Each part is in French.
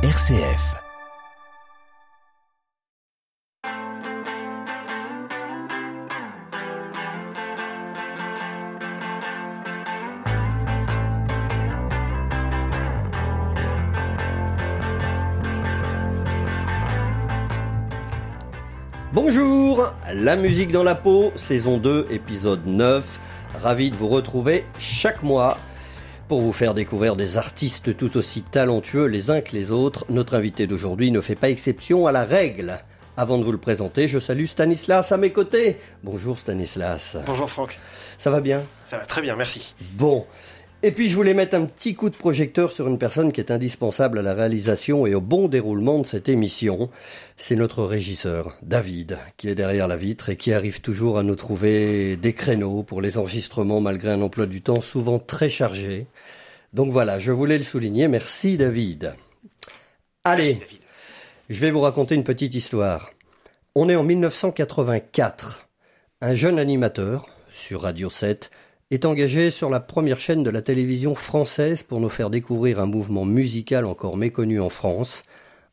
RCF. Bonjour, la musique dans la peau, saison 2, épisode 9. Ravi de vous retrouver chaque mois pour vous faire découvrir des artistes tout aussi talentueux les uns que les autres. Notre invité d'aujourd'hui ne fait pas exception à la règle. Avant de vous le présenter, je salue Stanislas à mes côtés. Bonjour Stanislas. Bonjour Franck. Ça va bien? Ça va très bien, merci. Bon. Et puis je voulais mettre un petit coup de projecteur sur une personne qui est indispensable à la réalisation et au bon déroulement de cette émission. C'est notre régisseur, David, qui est derrière la vitre et qui arrive toujours à nous trouver des créneaux pour les enregistrements malgré un emploi du temps souvent très chargé. Donc voilà, je voulais le souligner. Merci David. Allez, Merci, David. je vais vous raconter une petite histoire. On est en 1984. Un jeune animateur, sur Radio 7, est engagé sur la première chaîne de la télévision française pour nous faire découvrir un mouvement musical encore méconnu en France.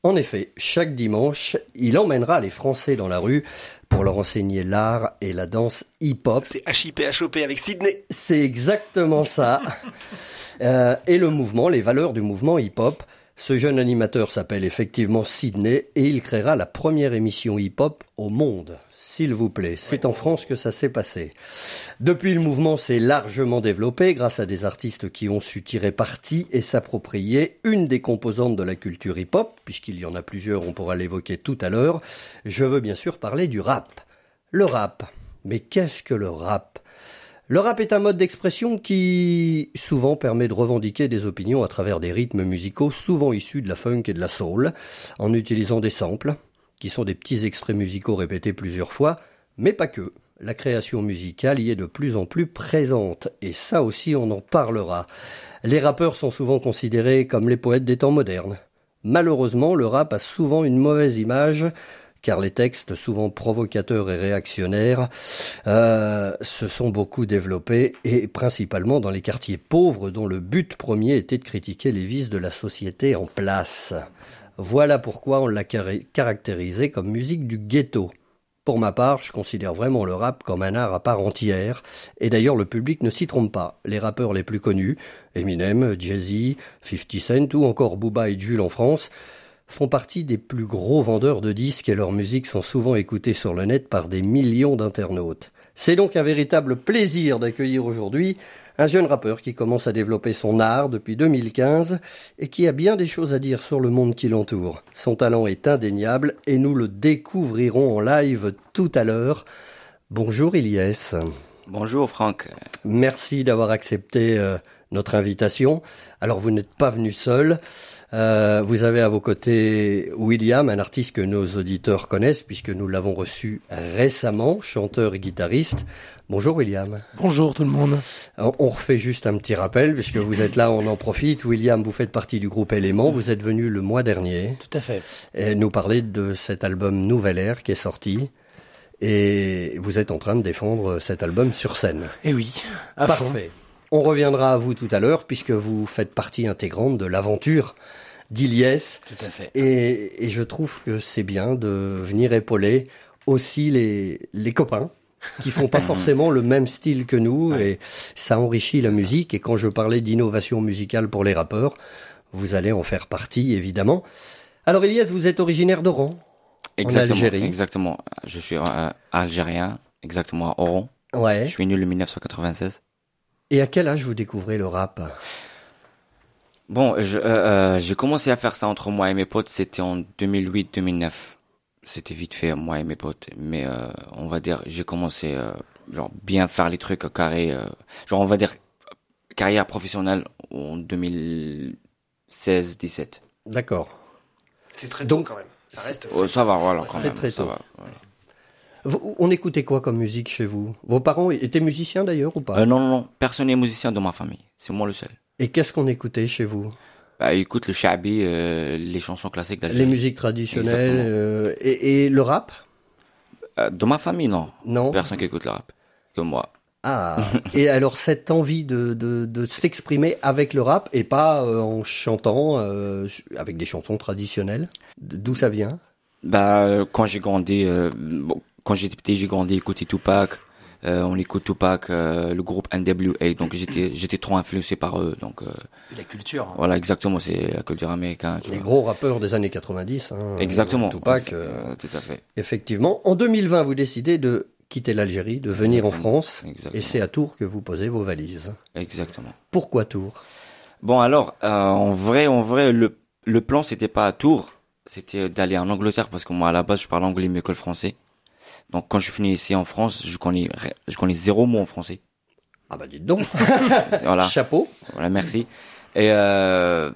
En effet, chaque dimanche, il emmènera les Français dans la rue pour leur enseigner l'art et la danse hip-hop. C'est HIPHOP avec Sydney. C'est exactement ça. Euh, et le mouvement, les valeurs du mouvement hip-hop. Ce jeune animateur s'appelle effectivement Sydney et il créera la première émission hip-hop au monde. S'il vous plaît, c'est en France que ça s'est passé. Depuis, le mouvement s'est largement développé grâce à des artistes qui ont su tirer parti et s'approprier une des composantes de la culture hip-hop, puisqu'il y en a plusieurs, on pourra l'évoquer tout à l'heure. Je veux bien sûr parler du rap. Le rap. Mais qu'est-ce que le rap? Le rap est un mode d'expression qui souvent permet de revendiquer des opinions à travers des rythmes musicaux souvent issus de la funk et de la soul, en utilisant des samples, qui sont des petits extraits musicaux répétés plusieurs fois, mais pas que. La création musicale y est de plus en plus présente, et ça aussi on en parlera. Les rappeurs sont souvent considérés comme les poètes des temps modernes. Malheureusement, le rap a souvent une mauvaise image car les textes, souvent provocateurs et réactionnaires, euh, se sont beaucoup développés, et principalement dans les quartiers pauvres dont le but premier était de critiquer les vices de la société en place. Voilà pourquoi on l'a caractérisé comme musique du ghetto. Pour ma part, je considère vraiment le rap comme un art à part entière, et d'ailleurs le public ne s'y trompe pas. Les rappeurs les plus connus, Eminem, Jay-Z, 50 Cent ou encore Booba et Jules en France, font partie des plus gros vendeurs de disques et leurs musiques sont souvent écoutées sur le net par des millions d'internautes. C'est donc un véritable plaisir d'accueillir aujourd'hui un jeune rappeur qui commence à développer son art depuis 2015 et qui a bien des choses à dire sur le monde qui l'entoure. Son talent est indéniable et nous le découvrirons en live tout à l'heure. Bonjour Ilyes. Bonjour Franck. Merci d'avoir accepté euh, notre invitation. Alors vous n'êtes pas venu seul. Euh, vous avez à vos côtés William, un artiste que nos auditeurs connaissent puisque nous l'avons reçu récemment, chanteur et guitariste. Bonjour William. Bonjour tout le monde. On refait juste un petit rappel puisque vous êtes là, on en profite. William, vous faites partie du groupe Élément. Vous êtes venu le mois dernier Tout à fait. et nous parler de cet album Nouvelle Air qui est sorti. Et vous êtes en train de défendre cet album sur scène. Et oui, à fond. On reviendra à vous tout à l'heure puisque vous faites partie intégrante de l'aventure d'Iliès Tout à fait. et, et je trouve que c'est bien de venir épauler aussi les, les copains qui font pas forcément le même style que nous et ça enrichit la musique et quand je parlais d'innovation musicale pour les rappeurs, vous allez en faire partie évidemment. Alors Elias, vous êtes originaire d'Oran Exactement. Algérie. Exactement. Je suis euh, algérien, exactement à Oran. Ouais. Je suis né le 1996. Et à quel âge vous découvrez le rap? Bon, je, euh, euh, j'ai commencé à faire ça entre moi et mes potes. C'était en 2008-2009. C'était vite fait, moi et mes potes. Mais euh, on va dire, j'ai commencé euh, genre bien faire les trucs carré. euh, genre on va dire carrière professionnelle en 2016-17. D'accord. C'est très tôt Donc- quand même. Ça reste. Oh, ça va, voilà. Quand C'est même, très ça tôt. va, voilà. Vous- On écoutait quoi comme musique chez vous? Vos parents étaient musiciens d'ailleurs ou pas? Euh, non, non, non. Personne n'est musicien dans ma famille. C'est moi le seul. Et qu'est-ce qu'on écoutait chez vous? Bah, écoute le shabi, euh, les chansons classiques d'Algérie. Les musiques traditionnelles euh, et, et le rap? Dans ma famille, non. Non. Personne qui écoute le rap. Que moi. Ah, et alors cette envie de, de, de s'exprimer avec le rap et pas euh, en chantant euh, avec des chansons traditionnelles, d'où ça vient? Bah, quand j'ai grandi, euh, bon, quand j'étais petit, j'ai grandi écouter Tupac. Euh, on écoute Tupac, euh, le groupe NWA. Donc j'étais, j'étais trop influencé par eux. Donc euh, La culture. hein. voilà, exactement, c'est la culture américaine. tu Les vois. gros rappeurs des années 90. Hein, Exactement. Tupac, euh, euh, tout à fait. effectivement. En 2020, vous décidez de quitter l'Algérie, de venir en. France, Exactement. et c'est à Tours que vous posez vos valises. Exactement. Pourquoi Tours? Bon alors, euh, en vrai, en vrai, le le plan c'était pas à Tours, c'était d'aller en Angleterre parce que moi à la base je parle anglais mieux que le français. Donc quand je suis venu ici en France, je connais je connais zéro mot en français. Ah bah dites donc, Voilà. chapeau. Voilà, merci. Et euh,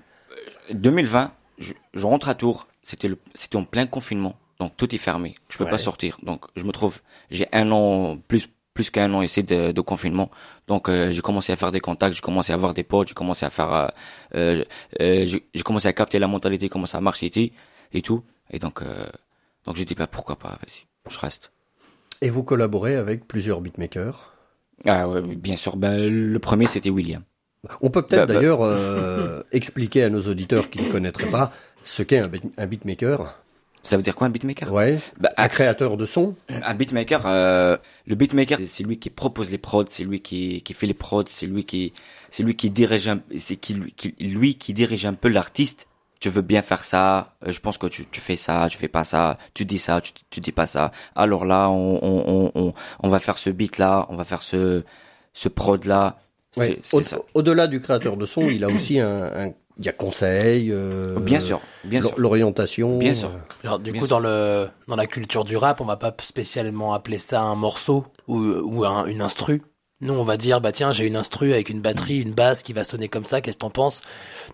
2020, je, je rentre à Tours. C'était le, c'était en plein confinement, donc tout est fermé. Je peux Ouais. pas sortir. Donc je me trouve, j'ai un an plus plus qu'un an ici de, de confinement. Donc euh, j'ai commencé à faire des contacts, j'ai commencé à avoir des potes, j'ai commencé à faire, euh, euh, euh, j'ai j'ai commencé à capter la mentalité, comment ça marche ici et tout. Et donc euh, donc j'ai dit bah pourquoi pas, vas-y, je reste. Et vous collaborez avec plusieurs beatmakers? Ah ouais, bien sûr. Ben le premier c'était William. On peut peut-être Bah, bah. d'ailleurs euh, expliquer à nos auditeurs qui ne connaîtraient pas ce qu'est un, beat- un beatmaker. Ça veut dire quoi un beatmaker? Ouais. Bah, Un créateur de son? Un beatmaker, euh, le beatmaker, c'est lui qui propose les prods, c'est lui qui, qui fait les prods, c'est lui qui, c'est lui qui dirige, un- c'est qui, qui, lui qui dirige un peu l'artiste. Tu veux bien faire ça, euh, je pense que tu, tu fais ça, tu fais pas ça, tu dis ça, tu, tu dis pas ça. Alors là, on, on, on, on, on va faire ce beat là, on va faire ce, ce prod là. C'est Ouais. Au-. Au-delà du créateur de son, il a aussi un, un- il y a conseil. euh, Bien sûr, bien sûr. L'orientation. Bien sûr. euh, Alors du Bien coup sûr. dans le dans la culture du rap, on va pas spécialement appeler ça un morceau ou ou un, une instru. Nous on va dire bah tiens j'ai une instru avec une batterie, une basse qui va sonner comme ça. Qu'est-ce que t'en penses?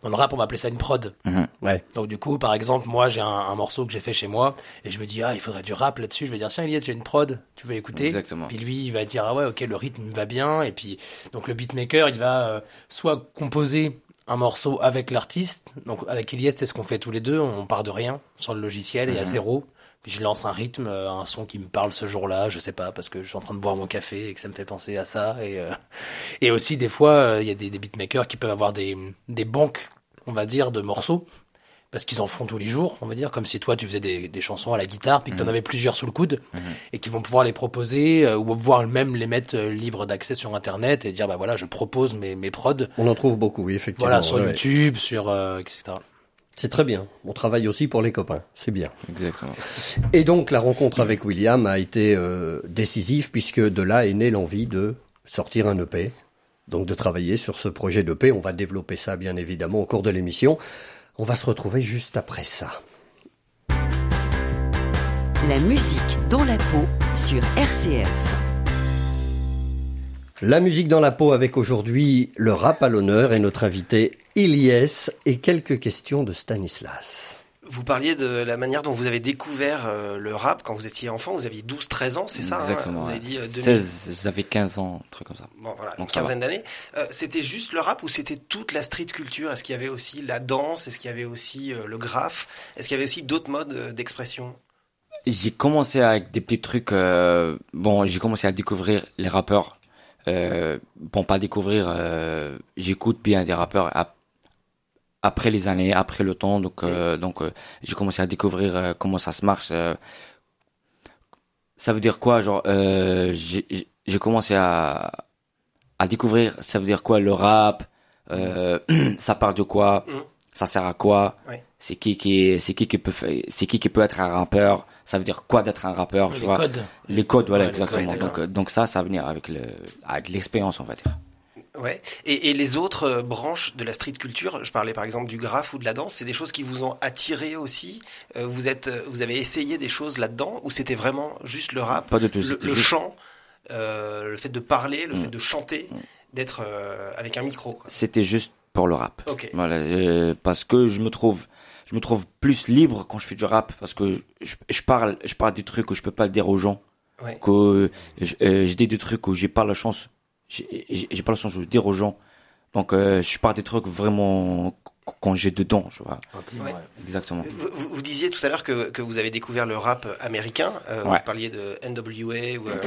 Dans le rap on va appeler ça une prod. Mhm. Ouais. Donc du coup par exemple moi j'ai un, un morceau que j'ai fait chez moi et je me dis ah il faudrait du rap là-dessus. Je vais dire tiens Elias j'ai une prod, tu veux écouter? Exactement. Puis lui il va dire ah ouais ok le rythme va bien et puis donc le beatmaker il va euh, soit composer un morceau avec l'artiste. Donc avec Elias, c'est ce qu'on fait tous les deux. On part de rien sur le logiciel et à zéro. Puis je lance un rythme, euh, un son qui me parle ce jour-là, je sais pas, parce que je suis en train de boire mon café et que ça me fait penser à ça. Et, euh, et aussi des fois, euh, il y a des, des beatmakers qui peuvent avoir des, des banques, on va dire, de morceaux. Parce qu'ils en font tous les jours, on va dire, comme si toi tu faisais des, des chansons à la guitare, puis que t'en avais plusieurs sous le coude, et qui vont pouvoir les proposer, euh, ou pouvoir même les mettre euh, libres d'accès sur Internet et dire, bah voilà, je propose mes, mes prods, On en trouve beaucoup, oui, effectivement. voilà, sur ouais. YouTube, sur euh, etc. C'est très bien. On travaille aussi pour les copains. C'est bien. Exactement. Et donc la rencontre avec William a été euh, décisive puisque de là est née l'envie de sortir un EP. Donc de travailler sur ce projet d'EP. On va développer ça bien évidemment au cours de l'émission. On va se retrouver juste après ça. La musique dans la peau sur RCF. La musique dans la peau avec aujourd'hui le rap à l'honneur et notre invité Ilyes et quelques questions de Stanislas. Vous parliez de la manière dont vous avez découvert euh, le rap quand vous étiez enfant. Vous aviez 12-13 ans, c'est ça hein Exactement. Vous avez dit euh, 2000 16, j'avais 15 ans, un truc comme ça. Bon, voilà, Donc une quinzaine d'années. Euh, c'était juste le rap ou c'était toute la street culture? Est-ce qu'il y avait aussi la danse? Est-ce qu'il y avait aussi euh, le graphe? Est-ce qu'il y avait aussi d'autres modes euh, d'expression? J'ai commencé avec des petits trucs. euh, bon, j'ai commencé à découvrir les rappeurs. Euh, bon, pas découvrir. euh, J'écoute bien des rappeurs ap- après les années, après le temps. Donc, euh, donc, euh, j'ai commencé à découvrir euh, comment ça se marche. euh. ça veut dire quoi, genre euh, J'ai commencé à à découvrir. Ça veut dire quoi le rap euh, Ça parle de quoi Mhm. Ça sert à quoi. C'est qui qui c'est qui qui peut c'est qui qui peut être un rappeur Ça veut dire quoi d'être un rappeur tu Les vois codes. les codes, voilà, Ouais, exactement. codes, donc, donc ça, ça va venir avec le, avec l'expérience, on va dire. Ouais. Et, et les autres euh, branches de la street culture, je parlais par exemple du graphe ou de la danse, c'est des choses qui vous ont attiré aussi. Euh, vous êtes, euh, vous avez essayé des choses là-dedans ou c'était vraiment juste le rap, Pas de tout. le, c'était le juste- chant, euh, le fait de parler, le Mm. fait de chanter, d'être euh, avec un micro. C'était juste pour le rap. Ok. Voilà, euh, parce que je me trouve, je me trouve plus libre quand je fais du rap, parce que je, je parle, je parle des trucs où je peux pas le dire aux gens, Ouais. que je, euh, je dis des trucs où j'ai pas la chance, j'ai pas la chance de le dire aux gens. Donc, euh, je parle des trucs vraiment quand j'ai dedans, tu vois. Ouais. Exactement. Vous, disiez tout à l'heure que, que vous avez découvert le rap américain. Euh, Ouais. Vous parliez de NWA ou, euh,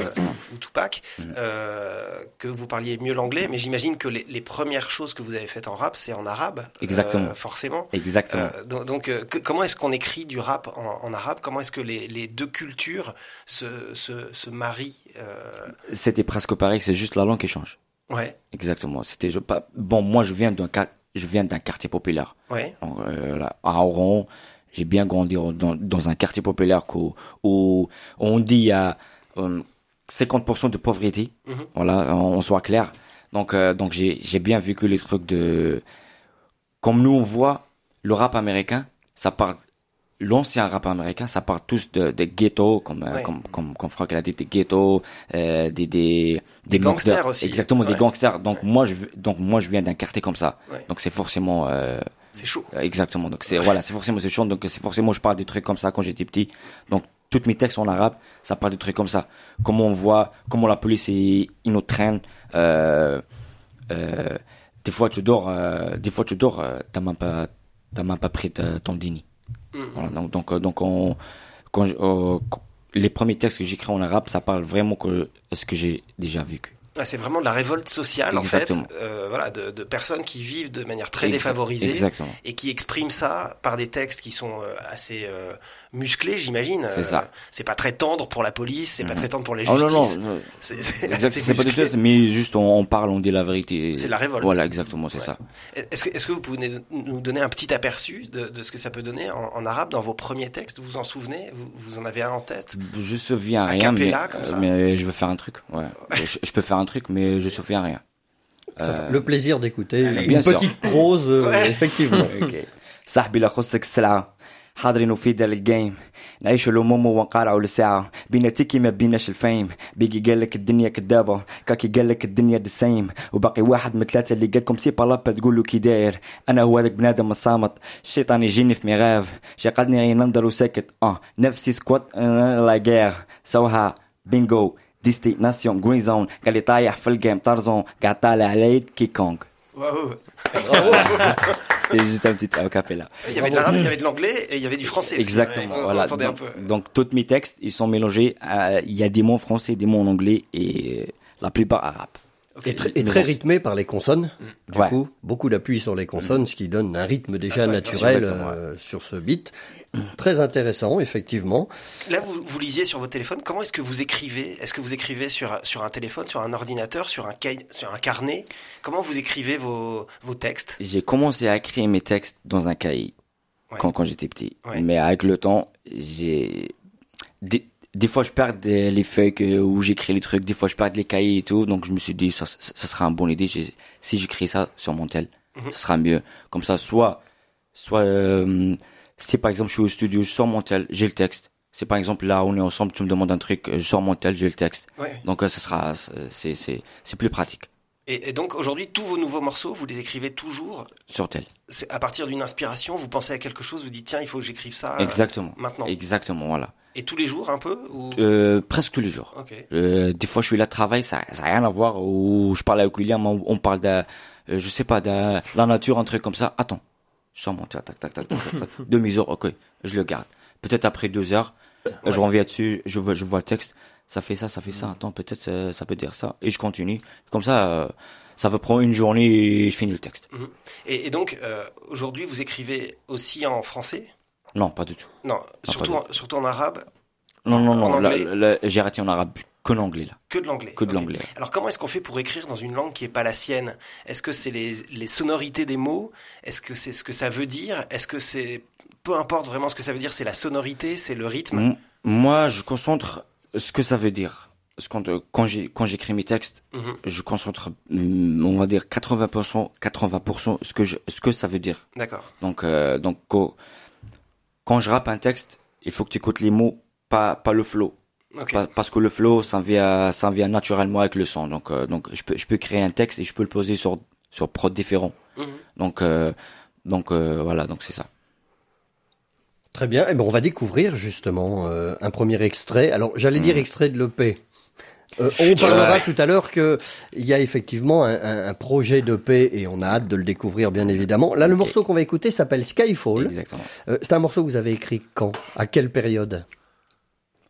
ou Tupac. Mm. Euh, que vous parliez mieux l'anglais, mais j'imagine que les, les premières choses que vous avez faites en rap, c'est en arabe. Exactement. forcément. Exactement. Donc, donc, que- comment est-ce qu'on écrit du rap en, en arabe? Comment est-ce que les, les deux cultures se, se, se marient C'était presque pareil, c'est juste la langue qui change. Ouais, Exactement. C'était je, pas, bon, moi je viens d'un quar- je viens d'un quartier populaire. ouais, euh, là, à Oran, j'ai bien grandi dans, dans un quartier populaire où, où on dit il y a euh, 50% de pauvreté. Mhm. Voilà, on, on soit clair. Donc, euh, donc j'ai, j'ai bien vécu les trucs de, comme nous on voit le rap américain, ça parle, l'ancien rap américain, ça parle tous de, de ghetto, comme, euh, Ouais. comme, comme, comme Franck l'a dit, des ghettos, euh, des, des, Des gangsters aussi. Exactement, des gangsters. Donc moi, je, donc moi, je viens d'un quartier comme ça. Donc c'est forcément, euh, c'est chaud. Exactement. Donc c'est voilà, c'est forcément c'est chaud. Donc c'est forcément je parle des trucs comme ça quand j'étais petit. Donc tous mes textes en arabe, ça parle de trucs comme ça. Comment on voit, comment la police ils ils nous traîne. Euh, euh, des fois tu dors, euh, des fois tu dors, euh, t'as même pas, t'as même pas pris ton dîner. Mhm. Voilà. Donc donc euh, donc on, quand, je- euh, les premiers textes que j'écris en arabe, ça parle vraiment que ce que j'ai déjà vécu. Ah, c'est vraiment de la révolte sociale, Exactement. en fait, euh, voilà, de, de personnes qui vivent de manière très défavorisée. Exactement. et qui exprime ça par des textes qui sont assez euh, musclé, j'imagine. C'est ça. Euh, c'est pas très tendre pour la police, c'est pas mhm. très tendre pour les oh, justice. Oh non, non, c'est pas des choses, mais juste on, parle, on dit la vérité. C'est la révolte. Voilà, exactement, c'est ça. Est-ce que, est que, vous pouvez nous donner un petit aperçu de, de ce que ça peut donner en, en, arabe dans vos premiers textes? Vous vous en souvenez? Vous, vous, en avez un en tête? Je ne souviens rien, mais, comme ça? Euh, mais, euh, je veux faire un truc. Ouais. je, peux faire un truc, mais je ne souviens rien. Le plaisir d'écouter une petite prose, euh, effectivement. okay. حاضرين وفيدا للجيم نعيش الهموم ونقارعوا لساعة بينا تيكي ما بيناش الفيم. بيجي قالك الدنيا كدابة. كاكي قالك الدنيا دسيم وباقي واحد من ثلاثة اللي قالكم سي بالابا تقولوا كي داير. أنا هو هذاك بنادم الصامت. الشيطان يجيني في مغاف شغلني غير ننظر وساكت. آه نفسي سكوات آه، لا غير سوها. بينجو ديستيناسيون جرين زون قال لي طايح في الجيم طرزون. قاعد طالع على يد كي كونغ Waouh C'était juste un petit acapella. Il y avait de l'arabe, il y avait de l'anglais et il y avait du français. Exactement. On un Donc, peu. donc, tous mes textes, ils sont mélangés. euh, Il y a des mots français, des mots en anglais et la plupart arabes. Ok. Et, tr- et très rythmé par les consonnes. Du Ouais. coup, beaucoup d'appui sur les consonnes, ce qui donne un rythme déjà Ah naturel euh, sur ce beat. Très intéressant, effectivement. Là, vous, vous lisiez sur votre téléphone. Comment est-ce que vous écrivez? Est-ce que vous écrivez sur, sur un téléphone, sur un ordinateur, sur un, cahier- sur un carnet? Comment vous écrivez vos, vos textes? J'ai commencé à écrire mes textes dans un cahier Ouais. quand, quand j'étais petit. Ouais. Mais avec le temps, j'ai des, fois je perds des- les feuilles que- où j'écris les trucs, des fois je perds les cahiers et tout. Donc je me suis dit ça, ça, ça sera une bonne idée. Si j'écris ça sur mon tel, Mhm. ce sera mieux. Comme ça, soit soit euh, si par exemple je suis au studio, je sors mon tel, j'ai le texte. Si par exemple là on est ensemble, tu me demandes un truc, je sors mon tel, j'ai le texte. Ouais. Donc euh, ce sera c'est c'est c'est plus pratique Et, et donc aujourd'hui, tous vos nouveaux morceaux, vous les écrivez toujours sur tel. c'est à partir d'une inspiration, vous pensez à quelque chose, vous dites tiens, il faut que j'écrive ça euh, Exactement. maintenant. Exactement, voilà. Et tous les jours un peu ou... Euh, presque tous les jours. Euh, des fois, je suis là travail, ça, ça a rien à voir. Ou je parle avec William, on, on parle de, euh, je sais pas, de la nature, un truc comme ça. Attends, je sors mon tac, tac, tac, tac, tac, tac. Demi-heure, ok, je le garde. Peut-être après deux heures, euh, je reviens dessus, je vois, je vois le texte, ça fait ça, ça fait ça. Attends, peut-être ça, ça peut dire ça, et je continue. Comme ça, euh, ça va prendre une journée et je finis le texte. Et, et donc euh, aujourd'hui, vous écrivez aussi en français? Non, pas du tout. Non, surtout, en, surtout en arabe, Non, non, non. j'ai arrêté en arabe que l'anglais là, que de l'anglais. que de l'anglais. Alors comment est-ce qu'on fait pour écrire dans une langue qui est pas la sienne? Est-ce que c'est les, les sonorités des mots? Est-ce que c'est ce que ça veut dire? Est-ce que c'est peu importe vraiment ce que ça veut dire, c'est la sonorité, c'est le rythme? M- Moi, je concentre ce que ça veut dire. Quand, quand j'écris mes textes, Mhm. je concentre, on va dire 80%, 80% ce que je, ce que ça veut dire. D'accord. Donc euh, donc quand, je rappe un texte, il faut que tu écoutes les mots, pas pas le flow. Pa- parce que le flow, ça vient ça vient naturellement avec le son. Donc euh, donc je peux je peux créer un texte et je peux le poser sur sur prod différent. Mhm. Donc euh, donc euh, voilà, donc c'est ça. Très bien. Eh ben, on va découvrir justement euh, un premier extrait. Alors, j'allais dire extrait de l'EP. Euh, on parlera tout à l'heure que il y a effectivement un, projet de paix et on a hâte de le découvrir bien évidemment. Là, le morceau qu'on va écouter s'appelle Skyfall. Exactement. Euh, c'est un morceau que vous avez écrit quand? À quelle période?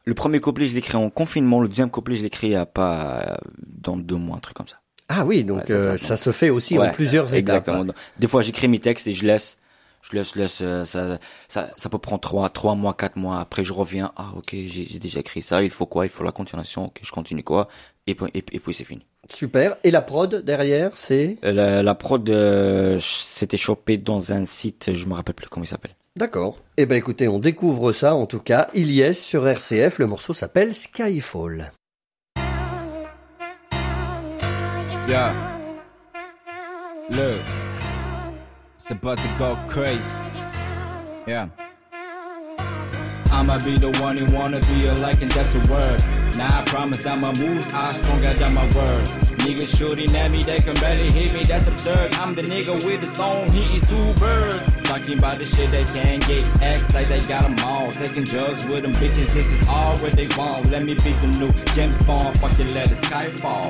Le premier couplet, je l'ai écrit en confinement. Le deuxième couplet, je l'ai écrit à pas euh, dans deux mois, un truc comme ça. Ah oui, donc Ouais, ça, euh, se fait aussi en plusieurs étapes. Exactement. Des fois, j'écris mes textes et je laisse, je laisse, laisse, euh, ça, ça, ça peut prendre trois, trois mois, quatre mois. Après, je reviens. Ah, ok, j'ai déjà écrit ça. Il faut quoi? Il faut la continuation. Ok, je continue quoi? Et puis, et, puis- et puis c'est fini. Super. Et la prod derrière, c'est? Euh, La, la prod, euh, s'était chopé dans un site. Je me rappelle plus comment il s'appelle. D'accord. Eh ben écoutez, on découvre ça en tout cas. Il y est sur RCF. Le morceau s'appelle Skyfall. Yeah. Look. About to go crazy. Yeah. I'ma be the one who wanna be a like and that's a word. Now I promise that my moves are stronger than my words. Niggas shooting at me, they can barely hit me, that's absurd. I'm the nigga with the stone, hitting two birds. Talking about the shit they can't get, act like they got 'em all. Taking drugs with them bitches, this is all what they want. Let me be the new James Bond, fucking let the sky fall.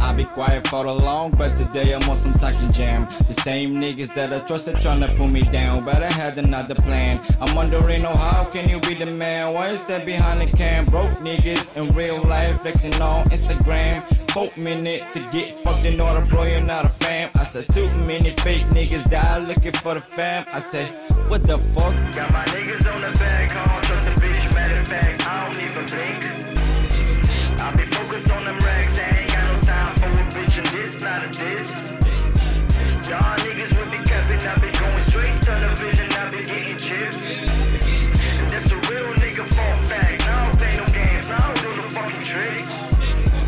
I'll be quiet for the long, but today I'm on some talking jam. The same niggas that I trusted tryna pull me down, but I had another plan. I'm wondering, oh, how can you be the man? Why you stand behind the cam? Broke niggas in real life flexing on Instagram. Four minute to get fucked in order, bro, you're not a fam. I said too many fake niggas die looking for the fam. I said, what the fuck? Got my niggas on the back, would be be getting chips.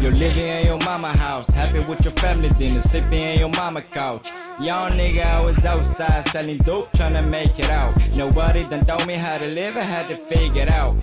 You're living in your mama house, happy with your family dinner, sleeping in your mama couch. Young nigga, I was outside selling dope, trying to make it out. Nobody done told me how to live, I had to figure it out.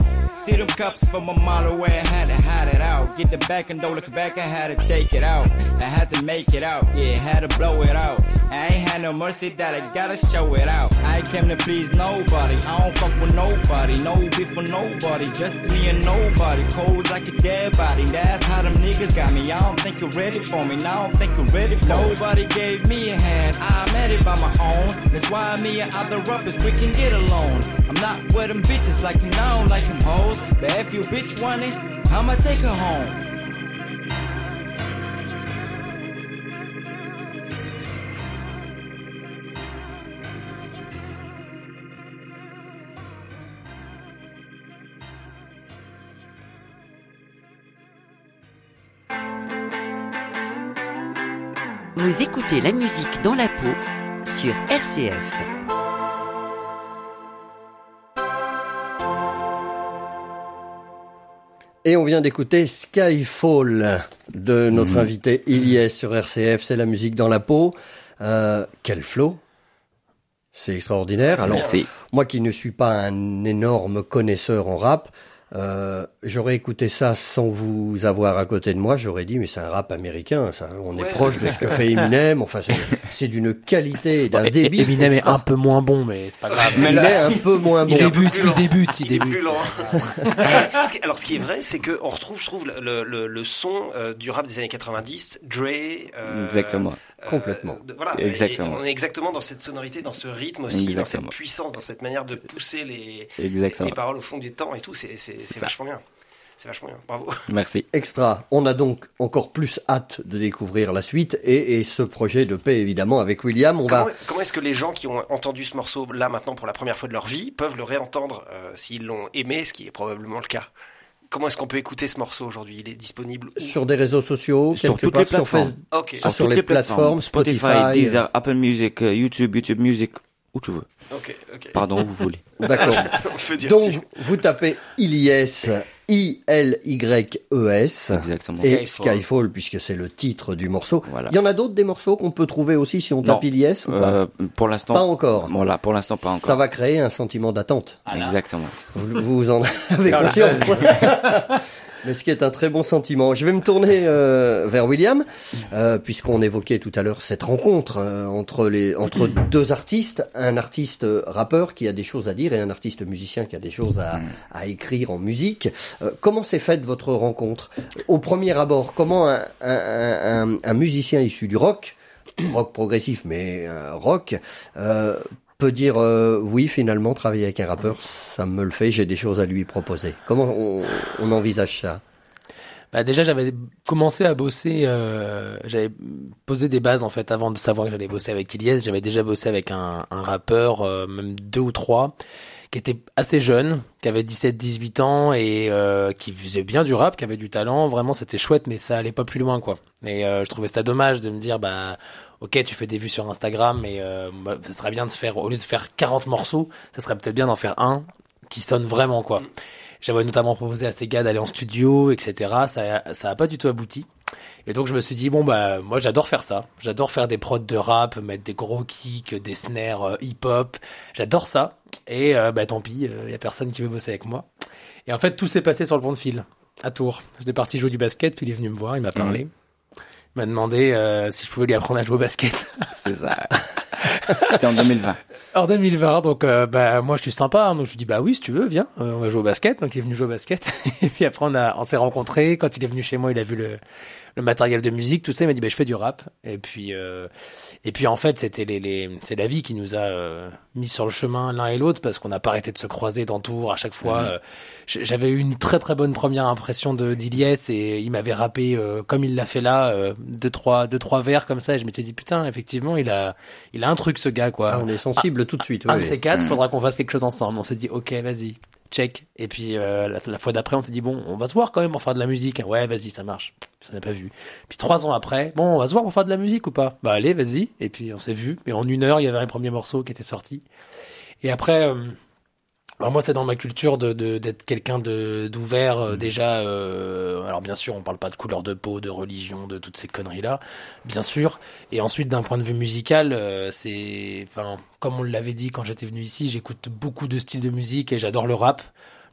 See them cups from a mile away, I had to hide it out. Get the back and don't look back, I had to take it out. I had to make it out, yeah, had to blow it out. I ain't had no mercy that I gotta show it out. I came to please nobody, I don't fuck with nobody, no beef for nobody, just me and nobody. Cold like a dead body, that's how them niggas got me. I don't think you're ready for me, now I don't think you're ready for. Nobody gave me a hand, I made it by my own. That's why me and other rappers, we can get along. I'm not with them bitches like you know, like them hoes. But if you bitch want it, I'ma take her home. Vous écoutez la musique dans la peau sur RCF. Et on vient d'écouter Skyfall de notre Mhm. invité Ilyes sur RCF. C'est la musique dans la peau. Euh, quel flow C'est extraordinaire. Alors, Merci. moi qui ne suis pas un énorme connaisseur en rap, euh, j'aurais écouté ça sans vous avoir à côté de moi. J'aurais dit, mais c'est un rap américain. Ça, on est proche de ce que fait Eminem. Enfin, c'est- c'est d'une qualité et d'un Et- débit. Eminem est un peu moins bon, mais c'est pas grave. Mais il est un peu moins bon. Il débute, il débute, il débute. plus lent. Alors, ce qui est vrai, c'est que on retrouve, je trouve, le, le, le son euh, du rap des années 90, Dre. euh, Exactement. Complètement. de- voilà. Exactement. Et on est exactement dans cette sonorité, dans ce rythme aussi, dans cette puissance, dans cette manière de pousser les, les paroles au fond du temps et tout. C'est c'est- vachement bien. C'est vachement bien. Bravo. Merci. Extra. On a donc encore plus hâte de découvrir la suite et, et ce projet de paix évidemment avec William. On Comment, va. comment est-ce que les gens qui ont entendu ce morceau là maintenant pour la première fois de leur vie peuvent le réentendre euh, s'ils l'ont aimé, ce qui est probablement le cas? Comment est-ce qu'on peut écouter ce morceau aujourd'hui? Il est disponible où? Sur des réseaux sociaux, Sur toutes part, les sur plateformes. Facebook. Ah, sur toutes les plateformes, Spotify, Deezer, Apple Music, euh, YouTube, YouTube Music, où tu veux. ok, ok. Pardon, où vous voulez. D'accord. Donc vous tapez Ilyes, I-L-Y-E-S. Exactement. Et Skyfall. Skyfall, puisque c'est le titre du morceau. Voilà. Il y en a d'autres des morceaux qu'on peut trouver aussi si on tape Non. Ilyes ou pas Euh, pour l'instant. Pas encore. Voilà, pour l'instant pas encore. Ça va créer un sentiment d'attente. Exactement. Vous, vous en avez conscience Ce qui est un très bon sentiment. Je vais me tourner euh, vers William, euh, puisqu'on évoquait tout à l'heure cette rencontre euh, entre les entre deux artistes, un artiste euh, rappeur qui a des choses à dire et un artiste musicien qui a des choses à, à écrire en musique. Euh, comment s'est faite votre rencontre? Au premier abord, comment un, un, un, un musicien issu du rock, rock progressif mais euh, rock, euh, peut dire euh, oui finalement travailler avec un rappeur ça me le fait j'ai des choses à lui proposer comment on, on envisage ça? Bah déjà j'avais commencé à bosser, euh, j'avais posé des bases en fait avant de savoir que j'allais bosser avec Ilyes. J'avais déjà bossé avec un, un rappeur, euh, même deux ou trois, qui était assez jeune, qui avait 17-18 ans et euh, qui faisait bien du rap, qui avait du talent. Vraiment c'était chouette, mais ça allait pas plus loin quoi. Et euh, je trouvais ça dommage de me dire bah ok tu fais des vues sur Instagram, mais euh, bah, ça serait bien de faire au lieu de faire 40 morceaux, ça serait peut-être bien d'en faire un qui sonne vraiment quoi. J'avais notamment proposé à ces gars d'aller en studio, etc. Ça, ça a pas du tout abouti. Et donc je me suis dit bon bah moi j'adore faire ça. J'adore faire des prods de rap, mettre des gros kicks, des snares euh, hip-hop. J'adore ça. Et euh, bah tant pis, il y a personne qui veut bosser avec moi. Et en fait tout s'est passé sur le pont de fil à Tours. J'étais parti jouer du basket, puis il est venu me voir, il m'a parlé. Il m'a demandé euh, si je pouvais lui apprendre à jouer au basket. C'est ça. C'était en 2020. Hors 2020, donc euh, bah moi je suis sympa, hein, donc je lui dis bah oui si tu veux viens, euh, on va jouer au basket. Donc il est venu jouer au basket et puis après on a on s'est rencontrés. Quand il est venu chez moi, il a vu le le matériel de musique, tout ça. Il m'a dit bah je fais du rap et puis euh, et puis en fait c'était les, les c'est la vie qui nous a euh, mis sur le chemin l'un et l'autre parce qu'on n'a pas arrêté de se croiser dans Tours à chaque fois. Euh, j- J'avais eu une très très bonne première impression de d'Iliès et il m'avait rappé euh, comme il l'a fait là euh, deux trois deux trois vers comme ça et je m'étais dit putain effectivement il a il a un truc ce gars quoi. Ah, on est sensible tout de suite Un oui, de ces quatre, faudra qu'on fasse quelque chose ensemble. On s'est dit, ok, vas-y, check. Et puis euh, la, fois d'après, on s'est dit, bon, on va se voir quand même pour faire de la musique. Ouais, vas-y, ça marche. Ça n'a pas vu. Puis trois ans après, bon, on va se voir pour faire de la musique ou pas? Bah allez, vas-y. Et puis on s'est vu. Et en une heure, il y avait un premier morceau qui était sorti. Et après, euh, alors moi, c'est dans ma culture de de- d'être quelqu'un de d'ouvert euh, déjà. euh, alors bien sûr, on parle pas de couleur de peau, de religion, de toutes ces conneries là, bien sûr. Et ensuite, d'un point de vue musical, euh, c'est, enfin, comme on l'avait dit quand j'étais venu ici, j'écoute beaucoup de styles de musique et j'adore le rap.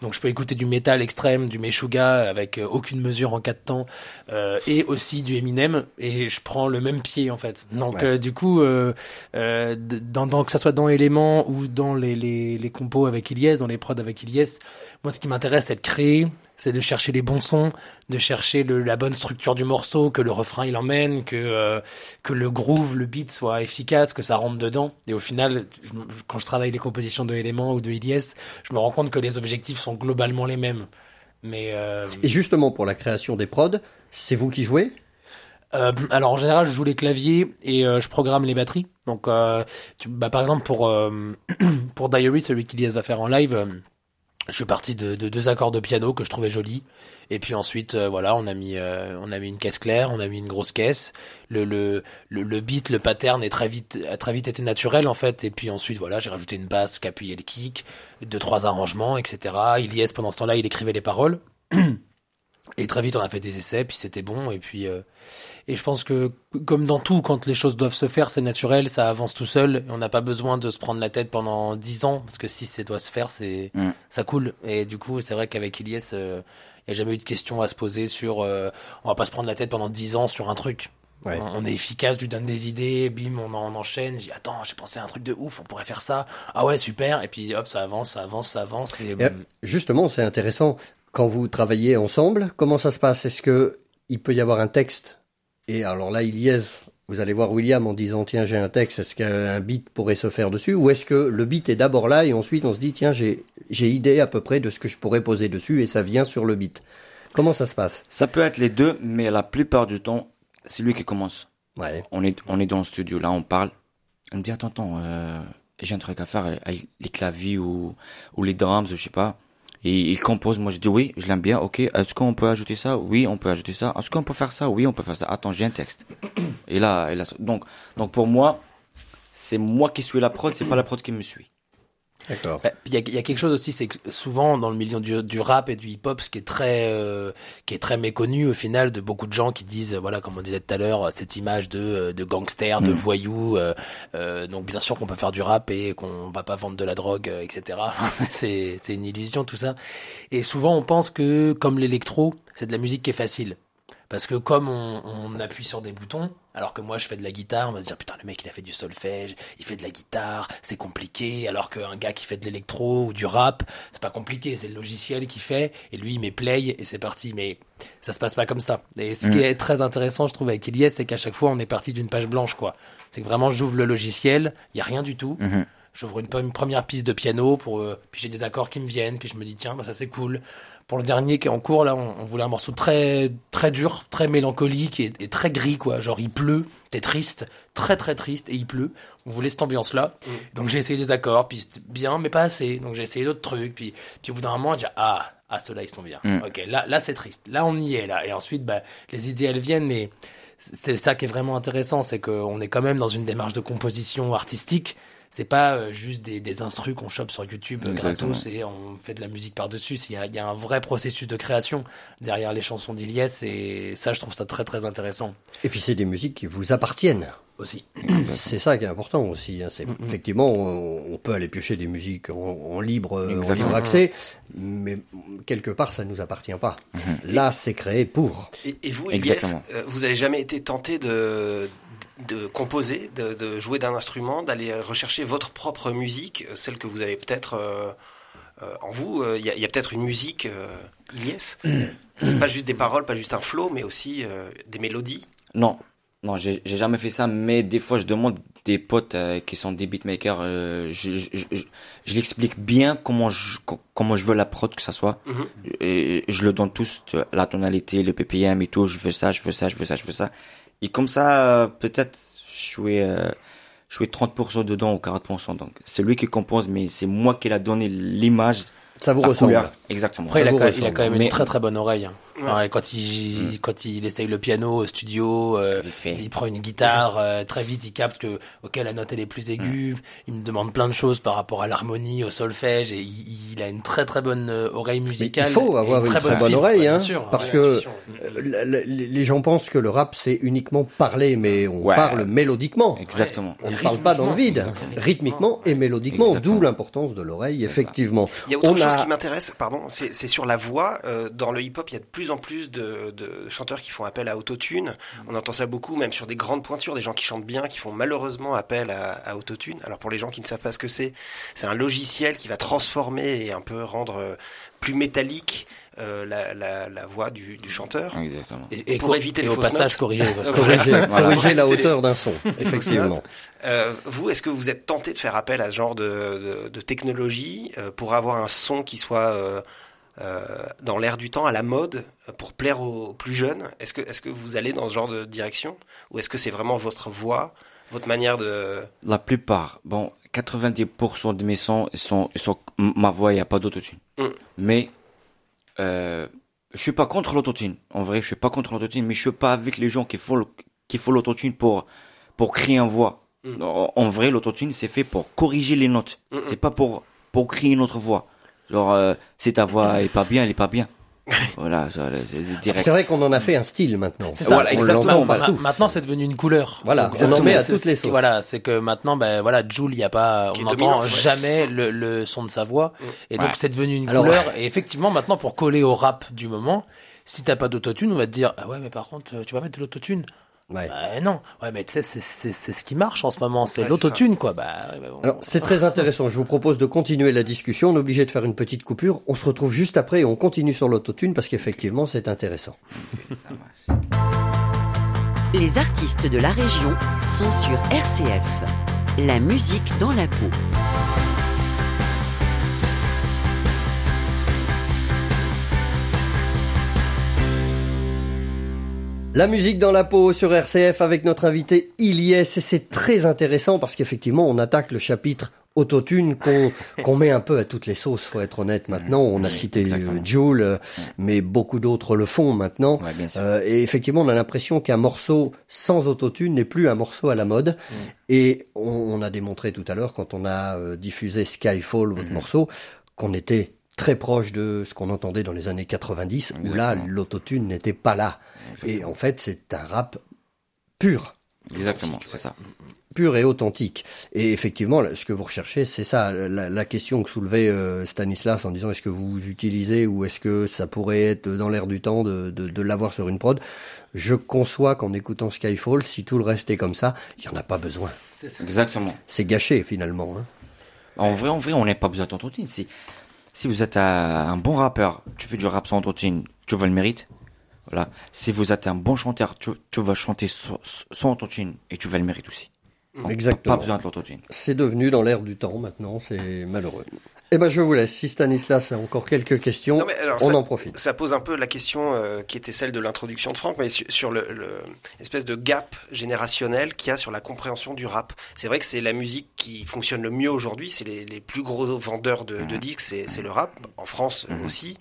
Donc je peux écouter du métal extrême, du Meshuga avec euh, aucune mesure en quatre temps, euh, et aussi du Eminem, et je prends le même pied en fait. Donc Ouais. euh, du coup, euh, euh, dans, dans, que ça soit dans Element ou dans les, les, les compos avec Ilyes, dans les prods avec Ilyes, moi ce qui m'intéresse c'est de créer, c'est de chercher les bons sons, de chercher le, la bonne structure du morceau, que le refrain il emmène, que euh, que le groove, le beat soit efficace, que ça rentre dedans. Et au final, je quand je travaille les compositions de Element ou de Ilyes, je me rends compte que les objectifs sont globalement les mêmes. Mais euh, et justement pour la création des prods c'est vous qui jouez? Euh, alors en général, je joue les claviers et euh, je programme les batteries. Donc, euh, tu, bah, par exemple pour euh, pour Diary, celui qu'Ilias va faire en live, euh, je suis parti de, de deux accords de piano que je trouvais jolis. Et puis ensuite, euh, voilà, on a mis euh, on a mis une caisse claire, on a mis une grosse caisse. Le le le, beat, le pattern est très vite a très vite été naturel en fait. Et puis ensuite, voilà, j'ai rajouté une basse qui appuyait le kick, deux trois arrangements, etc. Ilias pendant ce temps-là, il écrivait les paroles. Et très vite, on a fait des essais, puis c'était bon. Et puis euh, et je pense que, comme dans tout, quand les choses doivent se faire, c'est naturel, ça avance tout seul. Et on n'a pas besoin de se prendre la tête pendant dix ans, parce que si ça doit se faire, c'est Mm. ça coule. Et du coup, c'est vrai qu'avec Ilyes, il n'y a jamais eu de question à se poser sur. euh, on va pas se prendre la tête pendant dix ans sur un truc. Ouais. On, est efficace, je lui donne des idées, bim, on, en, enchaîne. Dis attends, j'ai pensé à un truc de ouf, on pourrait faire ça. Ah ouais, super. Et puis hop, ça avance, ça avance, ça avance. Et, Et, euh, justement c'est intéressant quand vous travaillez ensemble comment ça se passe? Est-ce que il peut y avoir un texte? Et alors là Ilyes vous allez voir William en disant tiens j'ai un texte est-ce qu'un beat pourrait se faire dessus? Ou est-ce que le beat est d'abord là et ensuite on se dit tiens j'ai j'ai idée à peu près de ce que je pourrais poser dessus et ça vient sur le beat. Comment ça se passe? Ça peut être les deux, mais la plupart du temps, c'est lui qui commence. ouais. On est, on est dans le studio, là, on parle. Il me dit, attends, attends, euh, j'ai un truc à faire avec les claviers ou, ou les drums, je sais pas. Et il compose, moi je dis oui, je l'aime bien, ok. Est-ce qu'on peut ajouter ça? Oui, on peut ajouter ça. Est-ce qu'on peut faire ça? Oui, on peut faire ça. Attends, j'ai un texte. Et là, et là, donc, donc pour moi, c'est moi qui suis la prod, c'est pas la prod qui me suit. D'accord. Bah, Il y, y a quelque chose aussi, c'est que souvent dans le milieu du, du rap et du hip-hop, ce qui est très, euh, qui est très méconnu au final de beaucoup de gens qui disent, voilà, comme on disait tout à l'heure, cette image de, euh, de gangster, de voyou. euh, euh, donc bien sûr qu'on peut faire du rap et qu'on va pas vendre de la drogue, euh, etc. c'est, c'est une illusion tout ça. Et souvent on pense que comme l'électro, c'est de la musique qui est facile. Parce que comme on, on appuie sur des boutons, alors que moi je fais de la guitare, on va se dire putain le mec il a fait du solfège, il fait de la guitare, c'est compliqué. Alors qu'un gars qui fait de l'électro ou du rap, c'est pas compliqué, c'est le logiciel qui fait et lui il met play et c'est parti. Mais ça se passe pas comme ça. Et ce qui est très intéressant je trouve avec Ilyes, c'est qu'à chaque fois on est parti d'une page blanche quoi. C'est que vraiment j'ouvre le logiciel, il y a rien du tout. J'ouvre une, une première piste de piano pour euh, puis j'ai des accords qui me viennent puis je me dis tiens bah ça c'est cool. Pour le dernier qui est en cours là, on, on voulait un morceau très très dur, très mélancolique et, et très gris quoi. Genre il pleut, t'es triste, très très triste et il pleut. On voulait cette ambiance là. Donc j'ai essayé des accords puis c'était bien mais pas assez. Donc j'ai essayé d'autres trucs puis puis au bout d'un moment j'ai dit, ah ah ceux-là ils sont bien. Ok là là c'est triste. Là on y est là et ensuite bah les idées elles viennent mais c'est ça qui est vraiment intéressant, c'est qu'on est quand même dans une démarche de composition artistique. C'est pas euh, juste des, des instrus qu'on chope sur YouTube euh, Exactement. gratos et on fait de la musique par-dessus. Il y, a, il y a un vrai processus de création derrière les chansons d'Iliès et ça, je trouve ça très très intéressant Et puis c'est des musiques qui vous appartiennent. aussi. C'est ça qui est important aussi. hein. C'est effectivement, on, on peut aller piocher des musiques en, en libre, euh, en libre accès, mais quelque part, ça nous appartient pas. Là, c'est créé pour. Et, et vous, Elias, Exactement. euh, vous avez jamais été tenté de, de composer, de, de jouer d'un instrument, d'aller rechercher votre propre musique, euh, celle que vous avez peut-être euh, euh, en vous. Il y a, peut-être une musique, Elias Pas juste des paroles, pas juste un flow, mais aussi des mélodies. Non, non, j'ai jamais fait ça, mais des fois je demande des potes euh, qui sont des beatmakers, euh, je, je, je, je l'explique bien comment je co- comment je veux la prod que ça soit, Mhm. et je le donne tous, la tonalité, le ppm et tout, je veux ça, je veux ça, je veux ça, je veux ça, et comme ça euh, peut-être je suis euh, je suis 30% dedans ou 40%, donc c'est lui qui compose, mais c'est moi qui l'a donné l'image, Ça vous ressemble. couleur, exactement. Après, il a, quand, il a ressemble. quand même Mais- une très très bonne oreille. hein. Enfin, quand il quand il essaye le piano au studio, euh, il prend une guitare, euh, très vite il capte que ok la note elle est plus aiguë. Il me demande plein de choses par rapport à l'harmonie, au solfège et il, il a une très très bonne euh, oreille Mais musicale. il faut avoir une très bonne fibre, oreille, hein, sûr, parce que euh, la- la- les gens pensent que le rap c'est uniquement parler, mais on Ouais. parle mélodiquement. Exactement. On ne parle pas dans le vide, rythmiquement. rythmiquement et mélodiquement, d'où l'importance de l'oreille, effectivement. Il y a autre On chose qui m'intéresse, pardon, c'est sur la voix. Euh, dans le hip-hop, il y a de plus en plus de, de chanteurs qui font appel à autotune. On entend ça beaucoup, même sur des grandes pointures, des gens qui chantent bien, qui font malheureusement appel à, à autotune. Alors pour les gens qui ne savent pas ce que c'est, c'est un logiciel qui va transformer et un peu rendre euh, plus métallique euh, la, la, la voix du, du chanteur. Exactement. Et, et Pour co- éviter et les au fausses passage notes. corriger Voilà. la hauteur d'un son, effectivement. Euh, vous, est-ce que vous êtes tenté de faire appel à ce genre de, de, de technologie euh, pour avoir un son qui soit euh, euh, dans l'air du temps, à la mode, pour plaire aux plus jeunes? Est-ce que, est-ce que vous allez dans ce genre de direction? Ou est-ce que c'est vraiment votre voix, votre manière de... La plupart, bon, 90% de mes sons ils sont, sont, ma voix, il n'y a pas d'autotune. Mm. Mais, euh, je suis pas contre l'autotune. En vrai, je suis pas contre l'autotune, mais je suis pas avec les gens qui font, le- qui font l'autotune pour, pour créer une voix. Mm. En, en vrai, l'autotune, c'est fait pour corriger les notes. Mm. C'est pas pour, pour créer une autre voix. Genre, euh, si ta voix est pas bien, elle est pas bien. voilà, ça, c'est vrai qu'on en a fait un style maintenant. C'est ça, Voilà, exactement. partout. Maintenant, c'est devenu une couleur. Voilà, Donc, on en c'est- met à toutes les sauces. Voilà, c'est que maintenant, ben voilà, Jules, il y a pas, on n'entend ouais. jamais le, le son de sa voix, et donc Ouais. c'est devenu une Alors, couleur. Et effectivement, maintenant, pour coller au rap du moment, si t'as pas d'autotune, on va te dire, ah ouais, mais par contre, tu vas mettre de l'autotune. Ouais. Bah non, ouais, mais tu sais, c'est c'est c'est ce qui marche en ce moment, c'est Ouais, l'autotune, quoi. Bah, ouais, bah, bon. Alors, c'est très intéressant. Je vous propose de continuer la discussion. On est obligé de faire une petite coupure. On se retrouve juste après et on continue sur l'autotune parce qu'effectivement, c'est intéressant. Les artistes de la région sont sur RCF. La musique dans la peau. La musique dans la peau sur RCF avec notre invité Ilyes. Et c'est très intéressant parce qu'effectivement, on attaque le chapitre autotune qu'on qu'on met un peu à toutes les sauces, faut être honnête. Maintenant, on a Oui, cité euh, exactement. Jul, euh, mais beaucoup d'autres le font maintenant. Ouais, bien sûr. Euh, et effectivement, on a l'impression qu'un morceau sans autotune n'est plus un morceau à la mode. Et on, on a démontré tout à l'heure, quand on a euh, diffusé Skyfall, votre morceau, qu'on était très proche de ce qu'on entendait dans les années 90, où là, l'autotune n'était pas là. Et en fait, c'est un rap pur Exactement, c'est ça. pur et authentique. Et effectivement, ce que vous recherchez, c'est ça. La, la question que soulevait euh, Stanislas en disant est-ce que vous utilisez ou est-ce que ça pourrait être dans l'air du temps de, de, de l'avoir sur une prod? Je conçois qu'en écoutant Skyfall, si tout le reste est comme ça, il n'y en a pas besoin. Exactement. C'est gâché finalement. Hein. En vrai, en vrai, on n'a pas besoin d'autotune. Si, vous êtes un, bon rappeur, tu fais du rap sans autotune, tu vas le mérite. Voilà. Si vous êtes un bon chanteur, tu, tu vas chanter sans, sans autotune et tu vas le mérite aussi. Exactement. Pas besoin de l'autotune. C'est devenu dans l'air du temps maintenant, c'est malheureux. Eh ben je vous laisse. Si Stanislas a encore quelques questions, Non, mais alors, on ça- en profite. Ça pose un peu la question euh, qui était celle de l'introduction de Franck, mais sur, sur le, le espèce de gap générationnel qu'il y a sur la compréhension du rap. C'est vrai que c'est la musique qui fonctionne le mieux aujourd'hui. C'est les, les plus gros vendeurs de, de disques, c'est c'est le rap en France euh, aussi.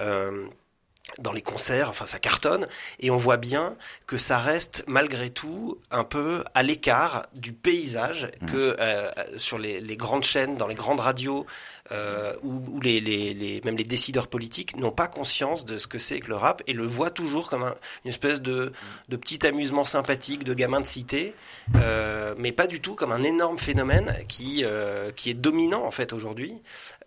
Euh, dans les concerts, enfin ça cartonne, et on voit bien que ça reste malgré tout un peu à l'écart du paysage que euh, sur les, les grandes chaînes, dans les grandes radios, euh, où, où les, les, les, même les décideurs politiques n'ont pas conscience de ce que c'est que le rap et le voient toujours comme un, une espèce de, de petit amusement sympathique de gamin de cité, euh, mais pas du tout comme un énorme phénomène qui, euh, qui est dominant en fait aujourd'hui.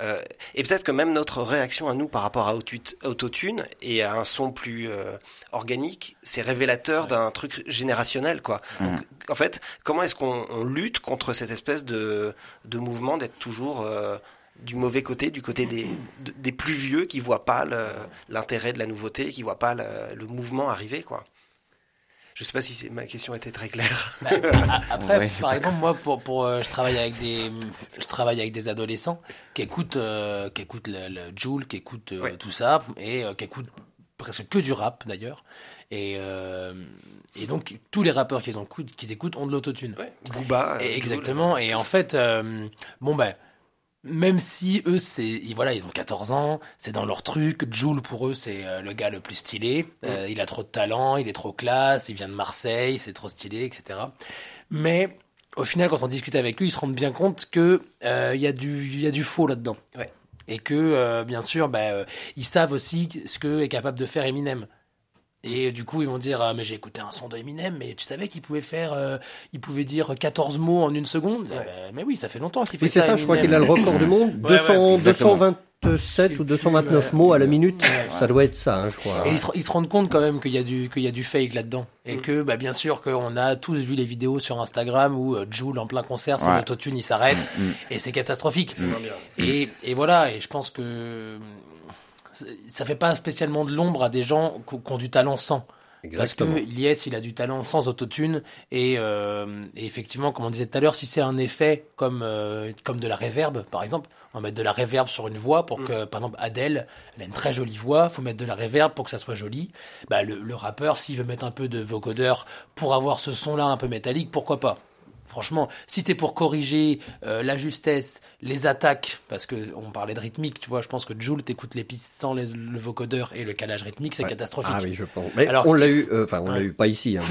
Euh, et peut-être que même notre réaction à nous par rapport à Autotune et à un son plus euh, organique, c'est révélateur d'un truc générationnel quoi. Donc, en fait, comment est-ce qu'on on lutte contre cette espèce de, de mouvement d'être toujours euh, du mauvais côté, du côté des, de- des plus vieux qui voient pas l'intérêt de la nouveauté, qui voient pas le, le mouvement arriver quoi. Je sais pas si c'est- ma question était très claire. Bah, Après, Ouais. par exemple, moi, pour, pour, euh, je travaille avec des, je travaille avec des adolescents qui écoutent, euh, qui écoutent le, le Joule, qui écoutent euh, Ouais. tout ça, et euh, qui écoutent presque que du rap d'ailleurs. Et, euh, et donc tous les rappeurs qu'ils écoutent, qu'ils écoutent ont de l'autotune. Ouais, Booba. Et exactement. Et en fait, euh, bon ben, même si eux, c'est, ils- voilà, ils ont 14 ans, c'est dans leur truc. Jules pour eux, c'est euh, le gars le plus stylé. Euh, il a trop de talent, il est trop classe, il vient de Marseille, c'est trop stylé, etc. Mais au final, quand on discute avec lui, ils se rendent bien compte que euh, y a du, il y a du faux là-dedans. Ouais. Et que, bien sûr, bah, ils savent aussi ce que est capable de faire Eminem. Et du coup, ils vont dire, ah, mais j'ai écouté un son d'Eminem, mais tu savais qu'il pouvait faire, euh, il pouvait dire 14 mots en une seconde? Eh ben, mais oui, ça fait longtemps qu'il fait Oui, c'est ça, je crois qu'il a le record du monde. Ouais, ouais, 200, exactement. 227 ou Je sais 229 plus, mots ouais. à la minute. Ouais. Ça doit être ça, hein, je crois. Et ils se, ils se rendent compte quand même qu'il y a du qu'il y a du fake là-dedans et que bah bien sûr qu'on a tous vu les vidéos sur Instagram où euh, Jul en plein concert son Ouais. autotune il s'arrête et c'est catastrophique. Et, et voilà et je pense que ça fait pas spécialement de l'ombre à des gens qui ont du talent sans. Exactement. Parce que Ilyes, il a du talent sans autotune. Et, euh, et effectivement, comme on disait tout à l'heure, si c'est un effet comme, euh, comme de la réverb, par exemple, on va mettre de la réverb sur une voix pour que, par exemple, Adèle, elle a une très jolie voix, faut mettre de la réverb pour que ça soit joli. Bah, le, le rappeur, s'il veut mettre un peu de vocodeur pour avoir ce son-là un peu métallique, pourquoi pas? Franchement, si c'est pour corriger euh, la justesse, les attaques, parce que on parlait de rythmique, tu vois, je pense que Joule t'écoutes les pistes sans les- le vocodeur et le calage rythmique, c'est Ouais. catastrophique. Ah oui, je pense. Mais Alors- on l'a eu, euh, enfin, on l'a Ouais. eu pas ici. hein,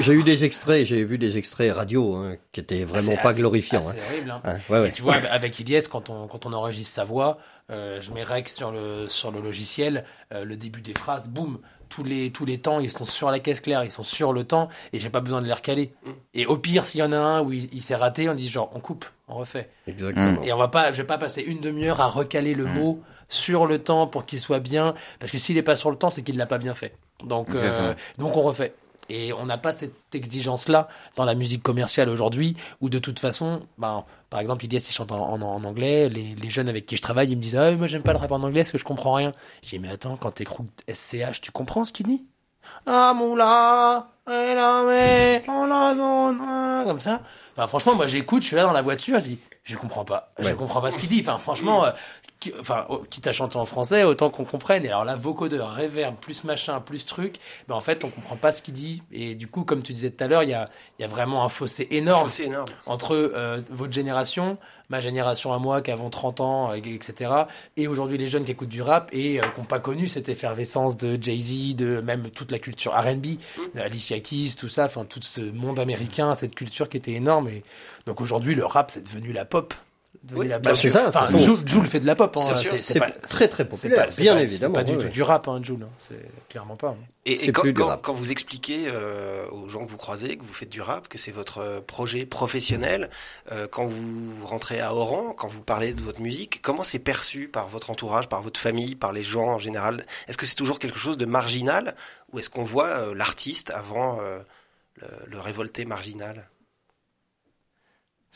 j'ai eu des extraits, j'ai vu des extraits radio hein, qui étaient vraiment C'est pas assez- glorifiants. assez hein. horrible, hein. Ouais, tu vois, avec- Ilyes, quand on, quand on enregistre sa voix, euh, je mets rec sur le, sur le logiciel, euh, le début des phrases, boum, tous les, tous les temps, ils sont sur la caisse claire, ils sont sur le temps, et j'ai pas besoin de les recaler. Et au pire, s'il y en a un où il, il s'est raté, on dit genre, on coupe, on refait. Exactement. Et on va pas, je vais pas passer une demi-heure à recaler le mot sur le temps pour qu'il soit bien, parce que s'il est pas sur le temps, c'est qu'il l'a pas bien fait. Donc, euh, donc on refait. Et on n'a pas cette exigence-là dans la musique commerciale aujourd'hui, où de toute façon, ben, par exemple, Ilias, il chante en, en- en anglais, les, jeunes avec qui je travaille, ils me disent, ah, moi j'aime pas le rap en anglais parce que je comprends rien. Je dis, mais attends, quand t'écoutes SCH, tu comprends ce qu'il dit? Ah, moula, la dans la zone, comme ça. Enfin, franchement, moi j'écoute, je suis là dans la voiture, je dis, je comprends pas, je comprends pas ce qu'il dit. Enfin, franchement, euh, qui, enfin, oh, quitte à chanter en français, autant qu'on comprenne. Et alors là, vocodeur, reverb, plus machin, plus truc, ben en fait, on comprend pas ce qu'il dit. Et du coup, comme tu disais tout à l'heure, il y a, y a vraiment un fossé énorme C'est énorme. entre euh, votre génération, ma génération à moi qui avons 30 ans, etc. Et aujourd'hui les jeunes qui écoutent du rap et euh, qui n'ont pas connu cette effervescence de Jay-Z, de même toute la culture R&B, de Alicia Keys, tout ça, enfin tout ce monde américain, cette culture qui était énorme. Et donc aujourd'hui le rap c'est devenu la pop. Oui, la c'est ça, Enfin, façon, Jules, Jules fait de la pop. Hein. C'est très, très populaire, pas- bien pas- évidemment, C'est pas du tout du rap, hein, Jules. hein. C'est clairement pas. hein. Et, C'est et quand, plus du quand- rap. quand vous expliquez euh, aux gens que vous croisez que vous faites du rap, que c'est votre euh, projet professionnel, euh, quand vous rentrez à Oran, quand vous parlez de votre musique, comment c'est perçu par votre entourage, par votre famille, par les gens en général? Est-ce que c'est toujours quelque chose de marginal ou est-ce qu'on voit euh, l'artiste avant euh, le, le révolté marginal?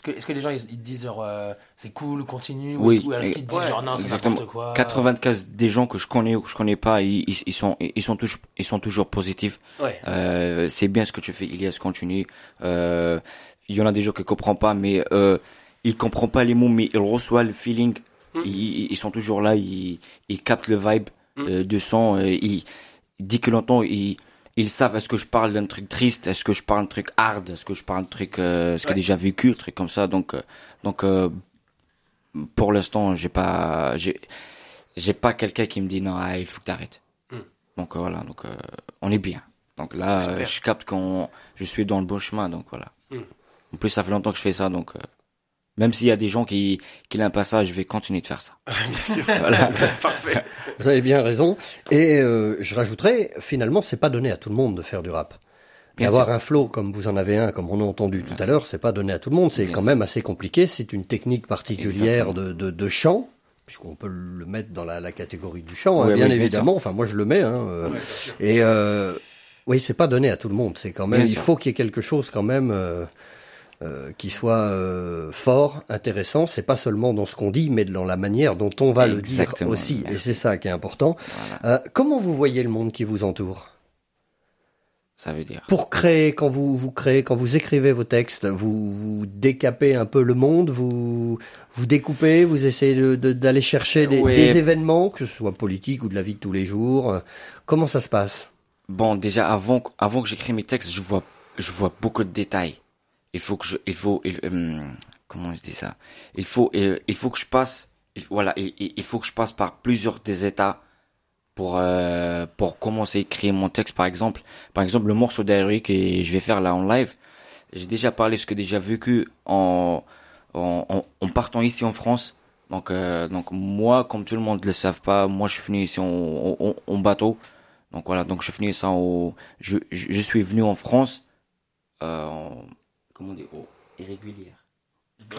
Est-ce que, les gens ils, ils disent genre euh, c'est cool, continue Oui, ou, alors qu'ils disent ouais, genre non c'est Exactement. n'importe quoi. 95 des gens que je connais ou que je connais pas, ils, ils, ils sont ils sont toujours ils sont toujours positifs. Ouais. Euh, c'est bien ce que tu fais, Ilias, continue. Euh, il y en a des gens qui comprennent pas, mais euh, ils comprennent pas les mots, mais ils reçoivent le feeling. Mm. Ils, sont toujours là, ils, ils captent le vibe Mm. euh, de son. euh, ils, dès que l'entend, ils, ils savent est-ce que je parle d'un truc triste, est-ce que je parle d'un truc hard, est-ce que je parle d'un truc euh, ce que Ouais. déjà vécu, un truc comme ça. Donc, euh, donc euh, pour l'instant, j'ai pas, j'ai, j'ai pas quelqu'un qui me dit non, ah, il faut que t'arrêtes. Mm. Donc euh, voilà, donc euh, on est bien. Donc là, je capte qu'on, je suis dans le bon chemin, donc voilà. Mm. En plus, ça fait longtemps que je fais ça, donc euh, même s'il y a des gens qui, qui n'aiment pas ça, je vais continuer de faire ça. Bien sûr. Voilà. Parfait. Vous avez bien raison. Et euh, je rajouterais, finalement, c'est pas donné à tout le monde de faire du rap. Bien D'avoir sûr. un flow comme vous en avez un, comme on a entendu tout à l'heure, c'est pas donné à tout le monde. C'est quand sûr. même assez compliqué. C'est une technique particulière de, de, de chant, puisqu'on peut le mettre dans la, la catégorie du chant, hein, bien oui, bien évidemment. Enfin, moi, je le mets. Hein, euh, et euh, oui, c'est pas donné à tout le monde. C'est quand même. Bien il sûr. faut qu'il y ait quelque chose quand même. Euh, euh, qui soit euh, fort, intéressant, c'est pas seulement dans ce qu'on dit, mais dans la manière dont on va le dire aussi. Et c'est ça qui est important. Voilà. Euh, comment vous voyez le monde qui vous entoure? Ça veut dire. Pour créer, quand vous, vous créez, quand vous écrivez vos textes, vous, vous décapez un peu le monde, vous, vous découpez, vous essayez de- de- d'aller chercher des, Ouais. des événements, que ce soit politiques ou de la vie de tous les jours. Comment ça se passe? Bon, déjà avant que- avant que j'écris mes textes, je vois je vois beaucoup de détails. Il faut que je il faut il, hum, comment je dis ça? Il faut il, il faut que je passe il, voilà il, il- faut que je passe par plusieurs des états pour euh, pour commencer à écrire mon texte par exemple. Par exemple le morceau d'Eric que je vais faire là en live. J'ai déjà parlé ce que j'ai déjà vécu en en, en, en partant ici en France. Donc euh, donc moi comme tout le monde le savent pas, moi je suis venu ici en, en, en bateau. Donc voilà, donc je suis venu ça au, je, je, je suis venu en France, euh, comment dit, oh, irrégulière.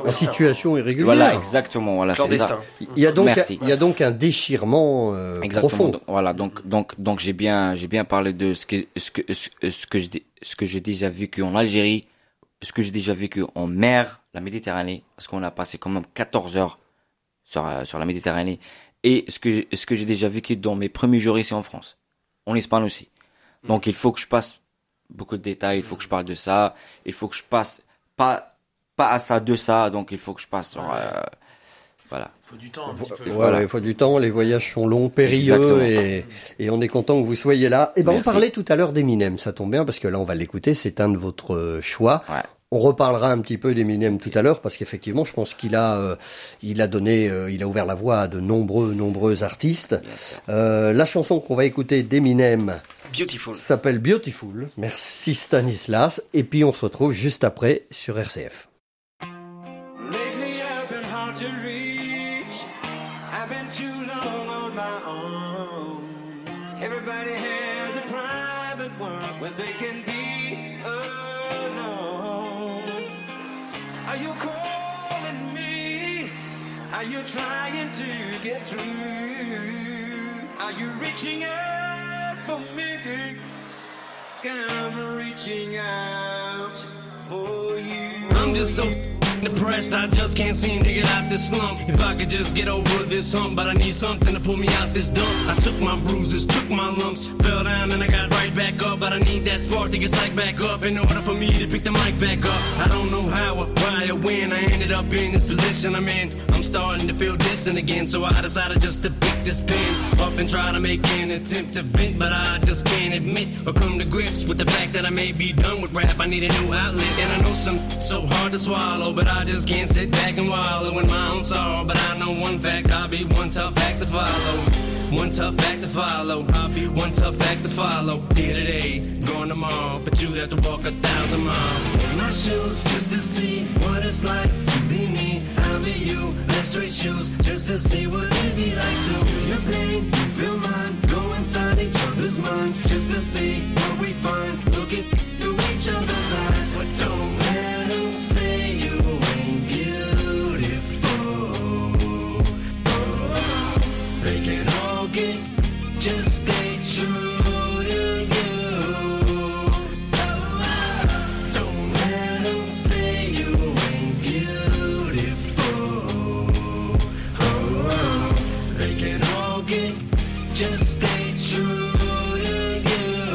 En situation irrégulière. Voilà, exactement, voilà, Clandestin. ça. Il y a donc, Merci. il y a donc un déchirement euh, Exactement. profond. Donc, voilà, donc donc donc j'ai bien j'ai bien parlé de ce que ce que ce, que j'ai ce que j'ai déjà vécu en Algérie, ce que j'ai déjà vécu en mer, la Méditerranée, parce qu'on a passé quand même 14 heures sur euh, sur la Méditerranée, et ce que ce que j'ai déjà vécu dans mes premiers jours ici en France, en Espagne aussi. Donc il faut que je passe beaucoup de détails, il faut que je parle de ça, il faut que je passe pas pas à ça de ça, donc il faut que je passe sur euh, voilà. Il faut du temps un petit peu. Voilà, il faut du temps, les voyages sont longs, périlleux, et, et on est content que vous soyez là. Et ben, on parlait tout à l'heure d'Eminem, ça tombe bien parce que là, on va l'écouter, c'est un de votre euh, choix. Ouais. On reparlera un petit peu d'Eminem tout à l'heure parce qu'effectivement, je pense qu'il a, euh, il a donné, euh, il a ouvert la voie à de nombreux, nombreux artistes. Euh, la chanson qu'on va écouter d'Eminem Beautiful. s'appelle Beautiful. Merci Stanislas. Et puis on se retrouve juste après sur RCF. You trying to get through? Are you reaching out for me? I'm reaching out for you. I'm just so Depressed, I just can't seem to get out this slump. If I could just get over this hump, but I need something to pull me out this dump. I took my bruises, took my lumps, fell down and I got right back up. But I need that spark to get psyched back up in order for me to pick the mic back up. I don't know how or why or when I ended up in this position I'm in. I'm starting to feel distant again, so I decided just to this pen up and try to make an attempt to vent, but I just can't admit or come to grips with the fact that I may be done with rap. I need a new outlet, and I know some so hard to swallow, but I just can't sit back and wallow in my own sorrow. But I know one fact, I'll be one tough act to follow. One tough act to follow. I'll be one tough act to follow. Here today, gone tomorrow, but you'd have to walk a thousand miles. In my shoes, just to see what it's like to be me. I'll be you. Let's straight shoes, just to see what it'd be like to feel your pain. You feel mine. Go inside each other's minds, just to see what we find. Look at through each other's eyes. But don't just stay true to you.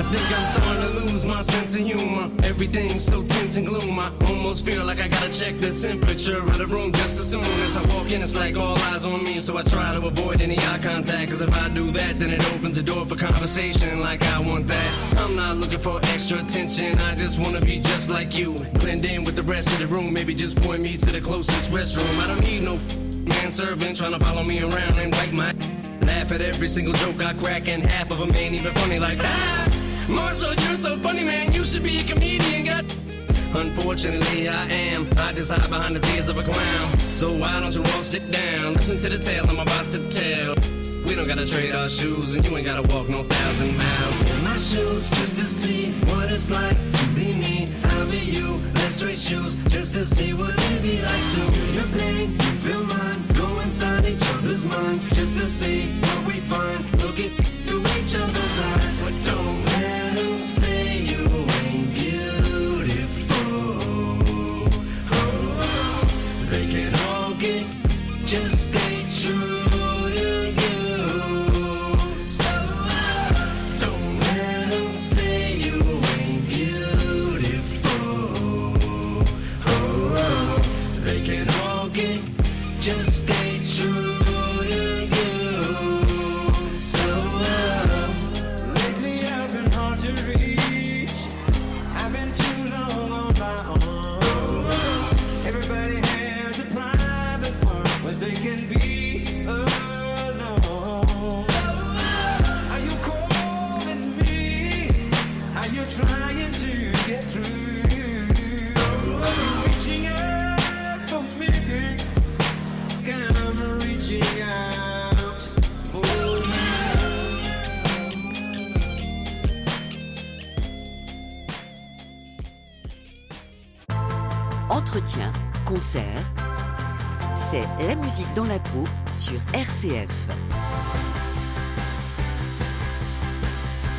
I think I'm starting to lose my sense of humor. Everything's so tense and gloom. I almost feel like I gotta check the temperature of the room just as soon as I walk in. It's like all eyes on me, so I try to avoid any eye contact. Cause if I do that, then it opens the door for conversation like I want that. I'm not looking for extra attention, I just wanna be just like you. Blend in with the rest of the room, maybe just point me to the closest restroom. I don't need no man servant trying to follow me around and wipe my Laugh at every single joke I crack, and half of them ain't even funny like ah, Marshall, you're so funny, man. You should be a comedian. God. Unfortunately, I am. I just hide behind the tears of a clown. So why don't you all sit down? Listen to the tale I'm about to tell. We don't gotta trade our shoes, and you ain't gotta walk no thousand miles. In my shoes, just to see what it's like to be me. I'll be you. Let's straight shoes, just to see what it'd be like to feel your pain. You feel mine. Go inside each other's minds, just to see what we find. Look at through each other's eyes. But don't RCF.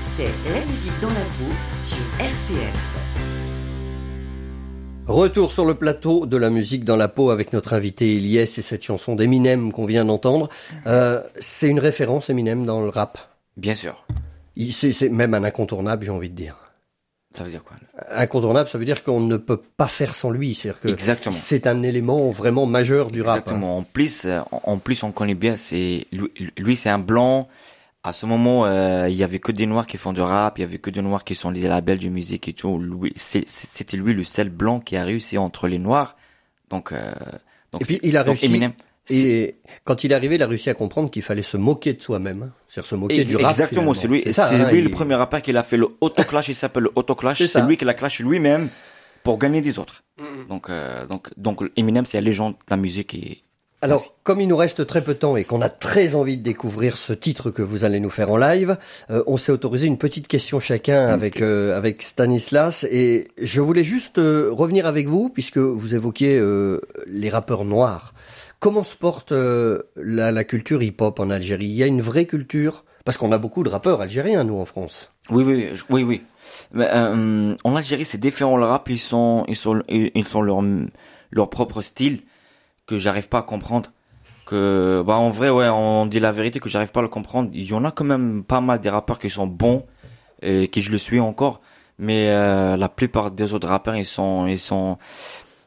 C'est la musique dans la peau sur RCF. Retour sur le plateau de la musique dans la peau avec notre invité Eliès et cette chanson d'Eminem qu'on vient d'entendre. Euh, c'est une référence Eminem dans le rap? Bien sûr. C'est même un incontournable, j'ai envie de dire. Ça veut dire quoi Incontournable, ça veut dire qu'on ne peut pas faire sans lui. C'est-à-dire que Exactement. c'est un élément vraiment majeur du rap. hein. Exactement. En plus, euh, en plus, on connaît bien. C'est lui, lui, c'est un blanc. À ce moment, euh, il y avait que des noirs qui font du rap. Il y avait que des noirs qui sont des labels de musique et tout. Lui, c'est- c'était lui le seul blanc qui a réussi entre les noirs. Donc, euh, donc Et puis il a donc réussi. Eminem, Et quand il est arrivé, il a réussi à comprendre qu'il fallait se moquer de soi-même. hein. C'est-à-dire se moquer Et- du rap. Exactement, c'est lui, c'est ça, hein, lui il- le premier rappeur qui a fait le autoclash, il s'appelle le autoclash, C'est lui qui l'a clash lui-même pour gagner des autres. Donc, euh, donc, donc, Eminem, c'est la légende de la musique et Alors, comme il nous reste très peu de temps et qu'on a très envie de découvrir ce titre que vous allez nous faire en live, euh, on s'est autorisé une petite question chacun avec euh, avec Stanislas et je voulais juste euh, revenir avec vous puisque vous évoquiez euh, les rappeurs noirs. Comment se porte euh, la, la culture hip-hop en Algérie? Il y a une vraie culture Parce qu'on a beaucoup de rappeurs algériens, nous, en France. Oui, oui, oui, oui. Mais, euh, en Algérie, c'est différent. Le rap, ils sont, ils sont, ils sont leur, leur propre style que j'arrive pas à comprendre. Que, bah, en vrai, ouais, on dit la vérité que j'arrive pas à le comprendre. Il y en a quand même pas mal des rappeurs qui sont bons et qui je le suis encore. Mais euh, la plupart des autres rappeurs, ils sont, ils sont,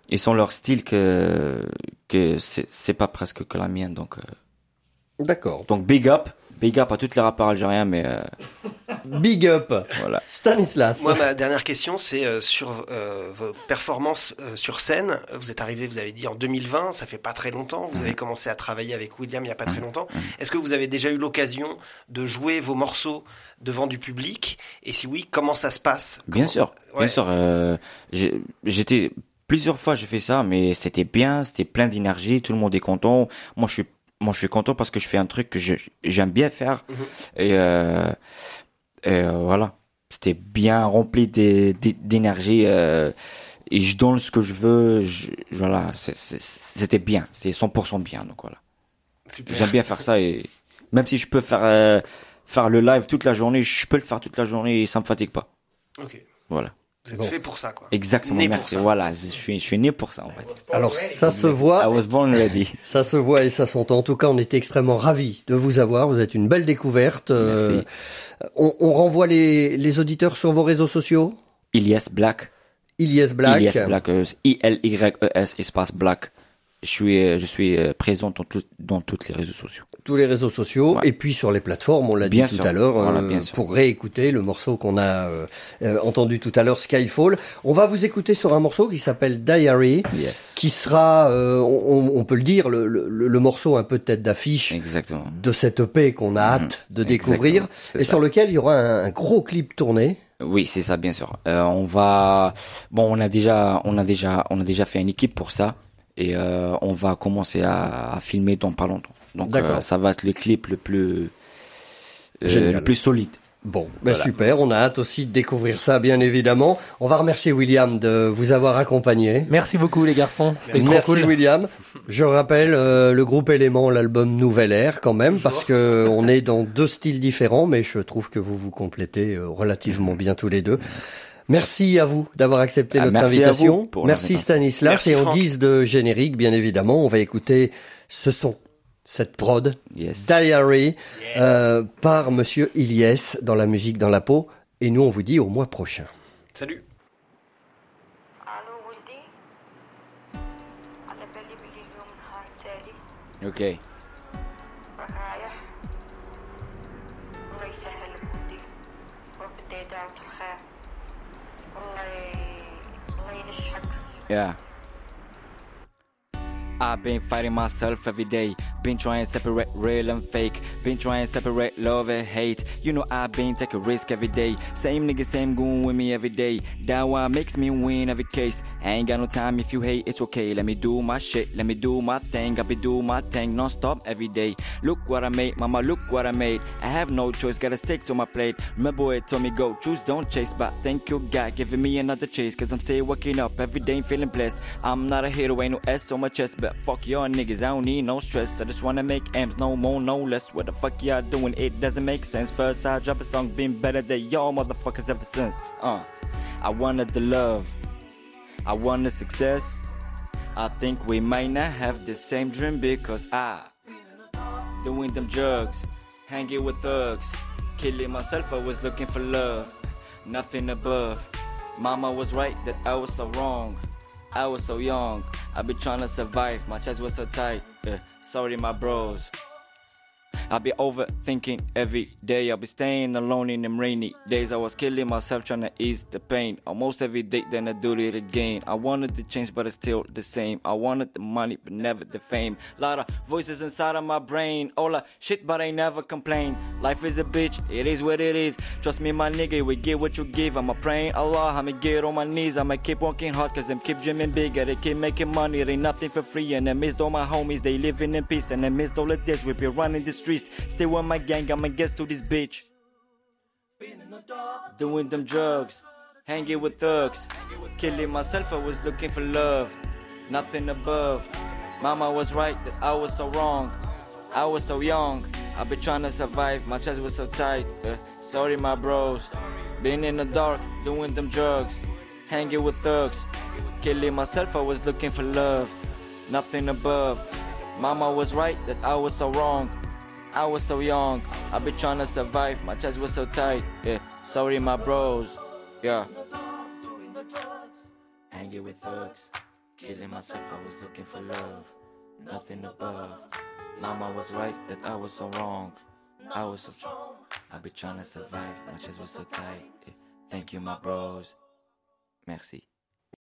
ils sont leur style que, que c'est, pas presque que la mienne. Donc, euh, D'accord. donc big up, big up à tous les rappeurs algériens, mais euh, Big up. voilà. Stanislas. Moi, ma dernière question, c'est euh, sur euh, vos performances euh, sur scène. Vous êtes arrivé, vous avez dit en 2020, ça fait pas très longtemps. Vous avez commencé à travailler avec William il y a pas très longtemps. Est-ce que vous avez déjà eu l'occasion de jouer vos morceaux devant du public? Et si oui, comment ça se passe? Bien sûr, Ouais. bien sûr. euh, j'étais plusieurs fois, j'ai fait ça, mais c'était bien, c'était plein d'énergie, tout le monde est content. Moi, je suis, moi, je suis content parce que je fais un truc que je- j'aime bien faire. Mhm. Et, euh, et euh, voilà, c'était bien rempli d'é- d'é- d'énergie. euh, et je donne ce que je veux. Je, voilà, c'est- c'est- c'était bien, c'était 100% bien. Donc voilà, Super. j'aime bien faire ça et même si je peux faire euh, faire le live toute la journée, je peux le faire toute la journée et ça me fatigue pas. Ok. Voilà. Vous êtes Bon. fait pour ça, quoi. Exactement, Né pour merci. ça. Voilà, je suis, je suis né pour ça, en fait. Alors, ça se I voit. was born ready. Ça se voit et ça s'entend. En tout cas, on est extrêmement ravis de vous avoir. Vous êtes une belle découverte. Euh, Merci. on, on renvoie les, les auditeurs sur vos réseaux sociaux? Ilyes Black. Ilyes Black. Ilyes Black. I-L-Y-E-S, espace Black. Je suis, euh, je suis euh, présent dans, tout, dans tous les réseaux sociaux. Tous les réseaux sociaux Ouais. et puis sur les plateformes, on l'a dit tout à l'heure, Voilà, euh, pour réécouter le morceau qu'on a euh, euh, entendu tout à l'heure, Skyfall. On va vous écouter sur un morceau qui s'appelle Diary, Yes. qui sera, euh, on, on peut le dire, le, le- le morceau un peu tête d'affiche Exactement. de cette EP qu'on a hâte de découvrir et ça. sur lequel il y aura un, un gros clip tourné. Oui, c'est ça, bien sûr. Euh, on va, bon, on a déjà, on a déjà, on a déjà fait une équipe pour ça et euh, on va commencer à, à filmer dans pas longtemps. Donc, D'accord. euh, ça va être le clip le plus, euh, le plus solide. Bon, ben Voilà. super, on a hâte aussi de découvrir ça, bien évidemment. On va remercier William de vous avoir accompagné. Merci beaucoup les garçons. C'était trop Merci cool. William. Je rappelle euh, le groupe Élément, l'album Nouvelle Air quand même, parce que on est dans deux styles différents, mais je trouve que vous vous complétez euh, relativement bien tous les deux. Merci à vous d'avoir accepté notre invitation. Merci Stanislas. Et en Franck. guise de générique, bien évidemment, on va écouter ce son, cette prod. Diary, euh, par Monsieur Iliès dans la musique dans la peau. Et nous, on vous dit au mois prochain. Salut. Okay. Yeah. I've been fighting myself every day. Been trying to separate real and fake. Been trying to separate love and hate. You know I've been taking risk every day. Same nigga, same goon with me every day. That why makes me win every case. I ain't got no time if you hate, it's okay. Let me do my shit, let me do my thing. I be do my thing non-stop every day. Look what I made, mama, look what I made. I have no choice, gotta stick to my plate. My boy told me go, choose, don't chase. But thank you God, giving me another chase. Cause I'm still waking up every day feeling blessed. I'm not a hero, ain't no S on my chest. But fuck y'all niggas, I don't need no stress. I just wanna make M's, no more, no less. What the fuck y'all doing? It doesn't make sense. First I drop a song, been better than y'all motherfuckers ever since. Uh, I wanted the love. I wanted success. I think we might not have the same dream because I doing them drugs, hanging with thugs, killing myself. I was looking for love, nothing above. Mama was right that I was so wrong. I was so young. I be trying to survive. My chest was so tight. Uh, sorry, my bros. I be overthinking every day. I'll be staying alone in them rainy days. I was killing myself trying to ease the pain. Almost every day, then I do it again. I wanted to change, but it's still the same. I wanted the money, but never the fame. Lot of voices inside of my brain. All that shit, but I never complain. Life is a bitch, it is what it is. Trust me, my nigga, we get what you give. I'ma praying Allah, I'ma get on my knees. I'ma keep working hard, cause I'm keep dreaming bigger. They keep making money, it ain't nothing for free. And I missed all my homies, they living in peace. And I missed all of this, we be running the Still with my gang, I'ma get to this bitch. Doing them drugs, hanging with thugs. Killing myself, I was looking for love. Nothing above. Mama was right that I was so wrong. I was so young. I've been trying to survive, my chest was so tight. Uh, sorry, my bros. Been in the dark, doing them drugs. Hanging with thugs. Killing myself, I was looking for love. Nothing above. Mama was right that I was so wrong. I was so young. I've been trying to survive, my chest was so tight. Yeah, sorry, my bros. Yeah. Hanging with thugs. Killing myself, I was looking for love. Nothing above. Mama was right that I was so wrong. I was so strong. I've been trying to survive, my chest was so tight. Yeah. Thank you, my bros. Merci.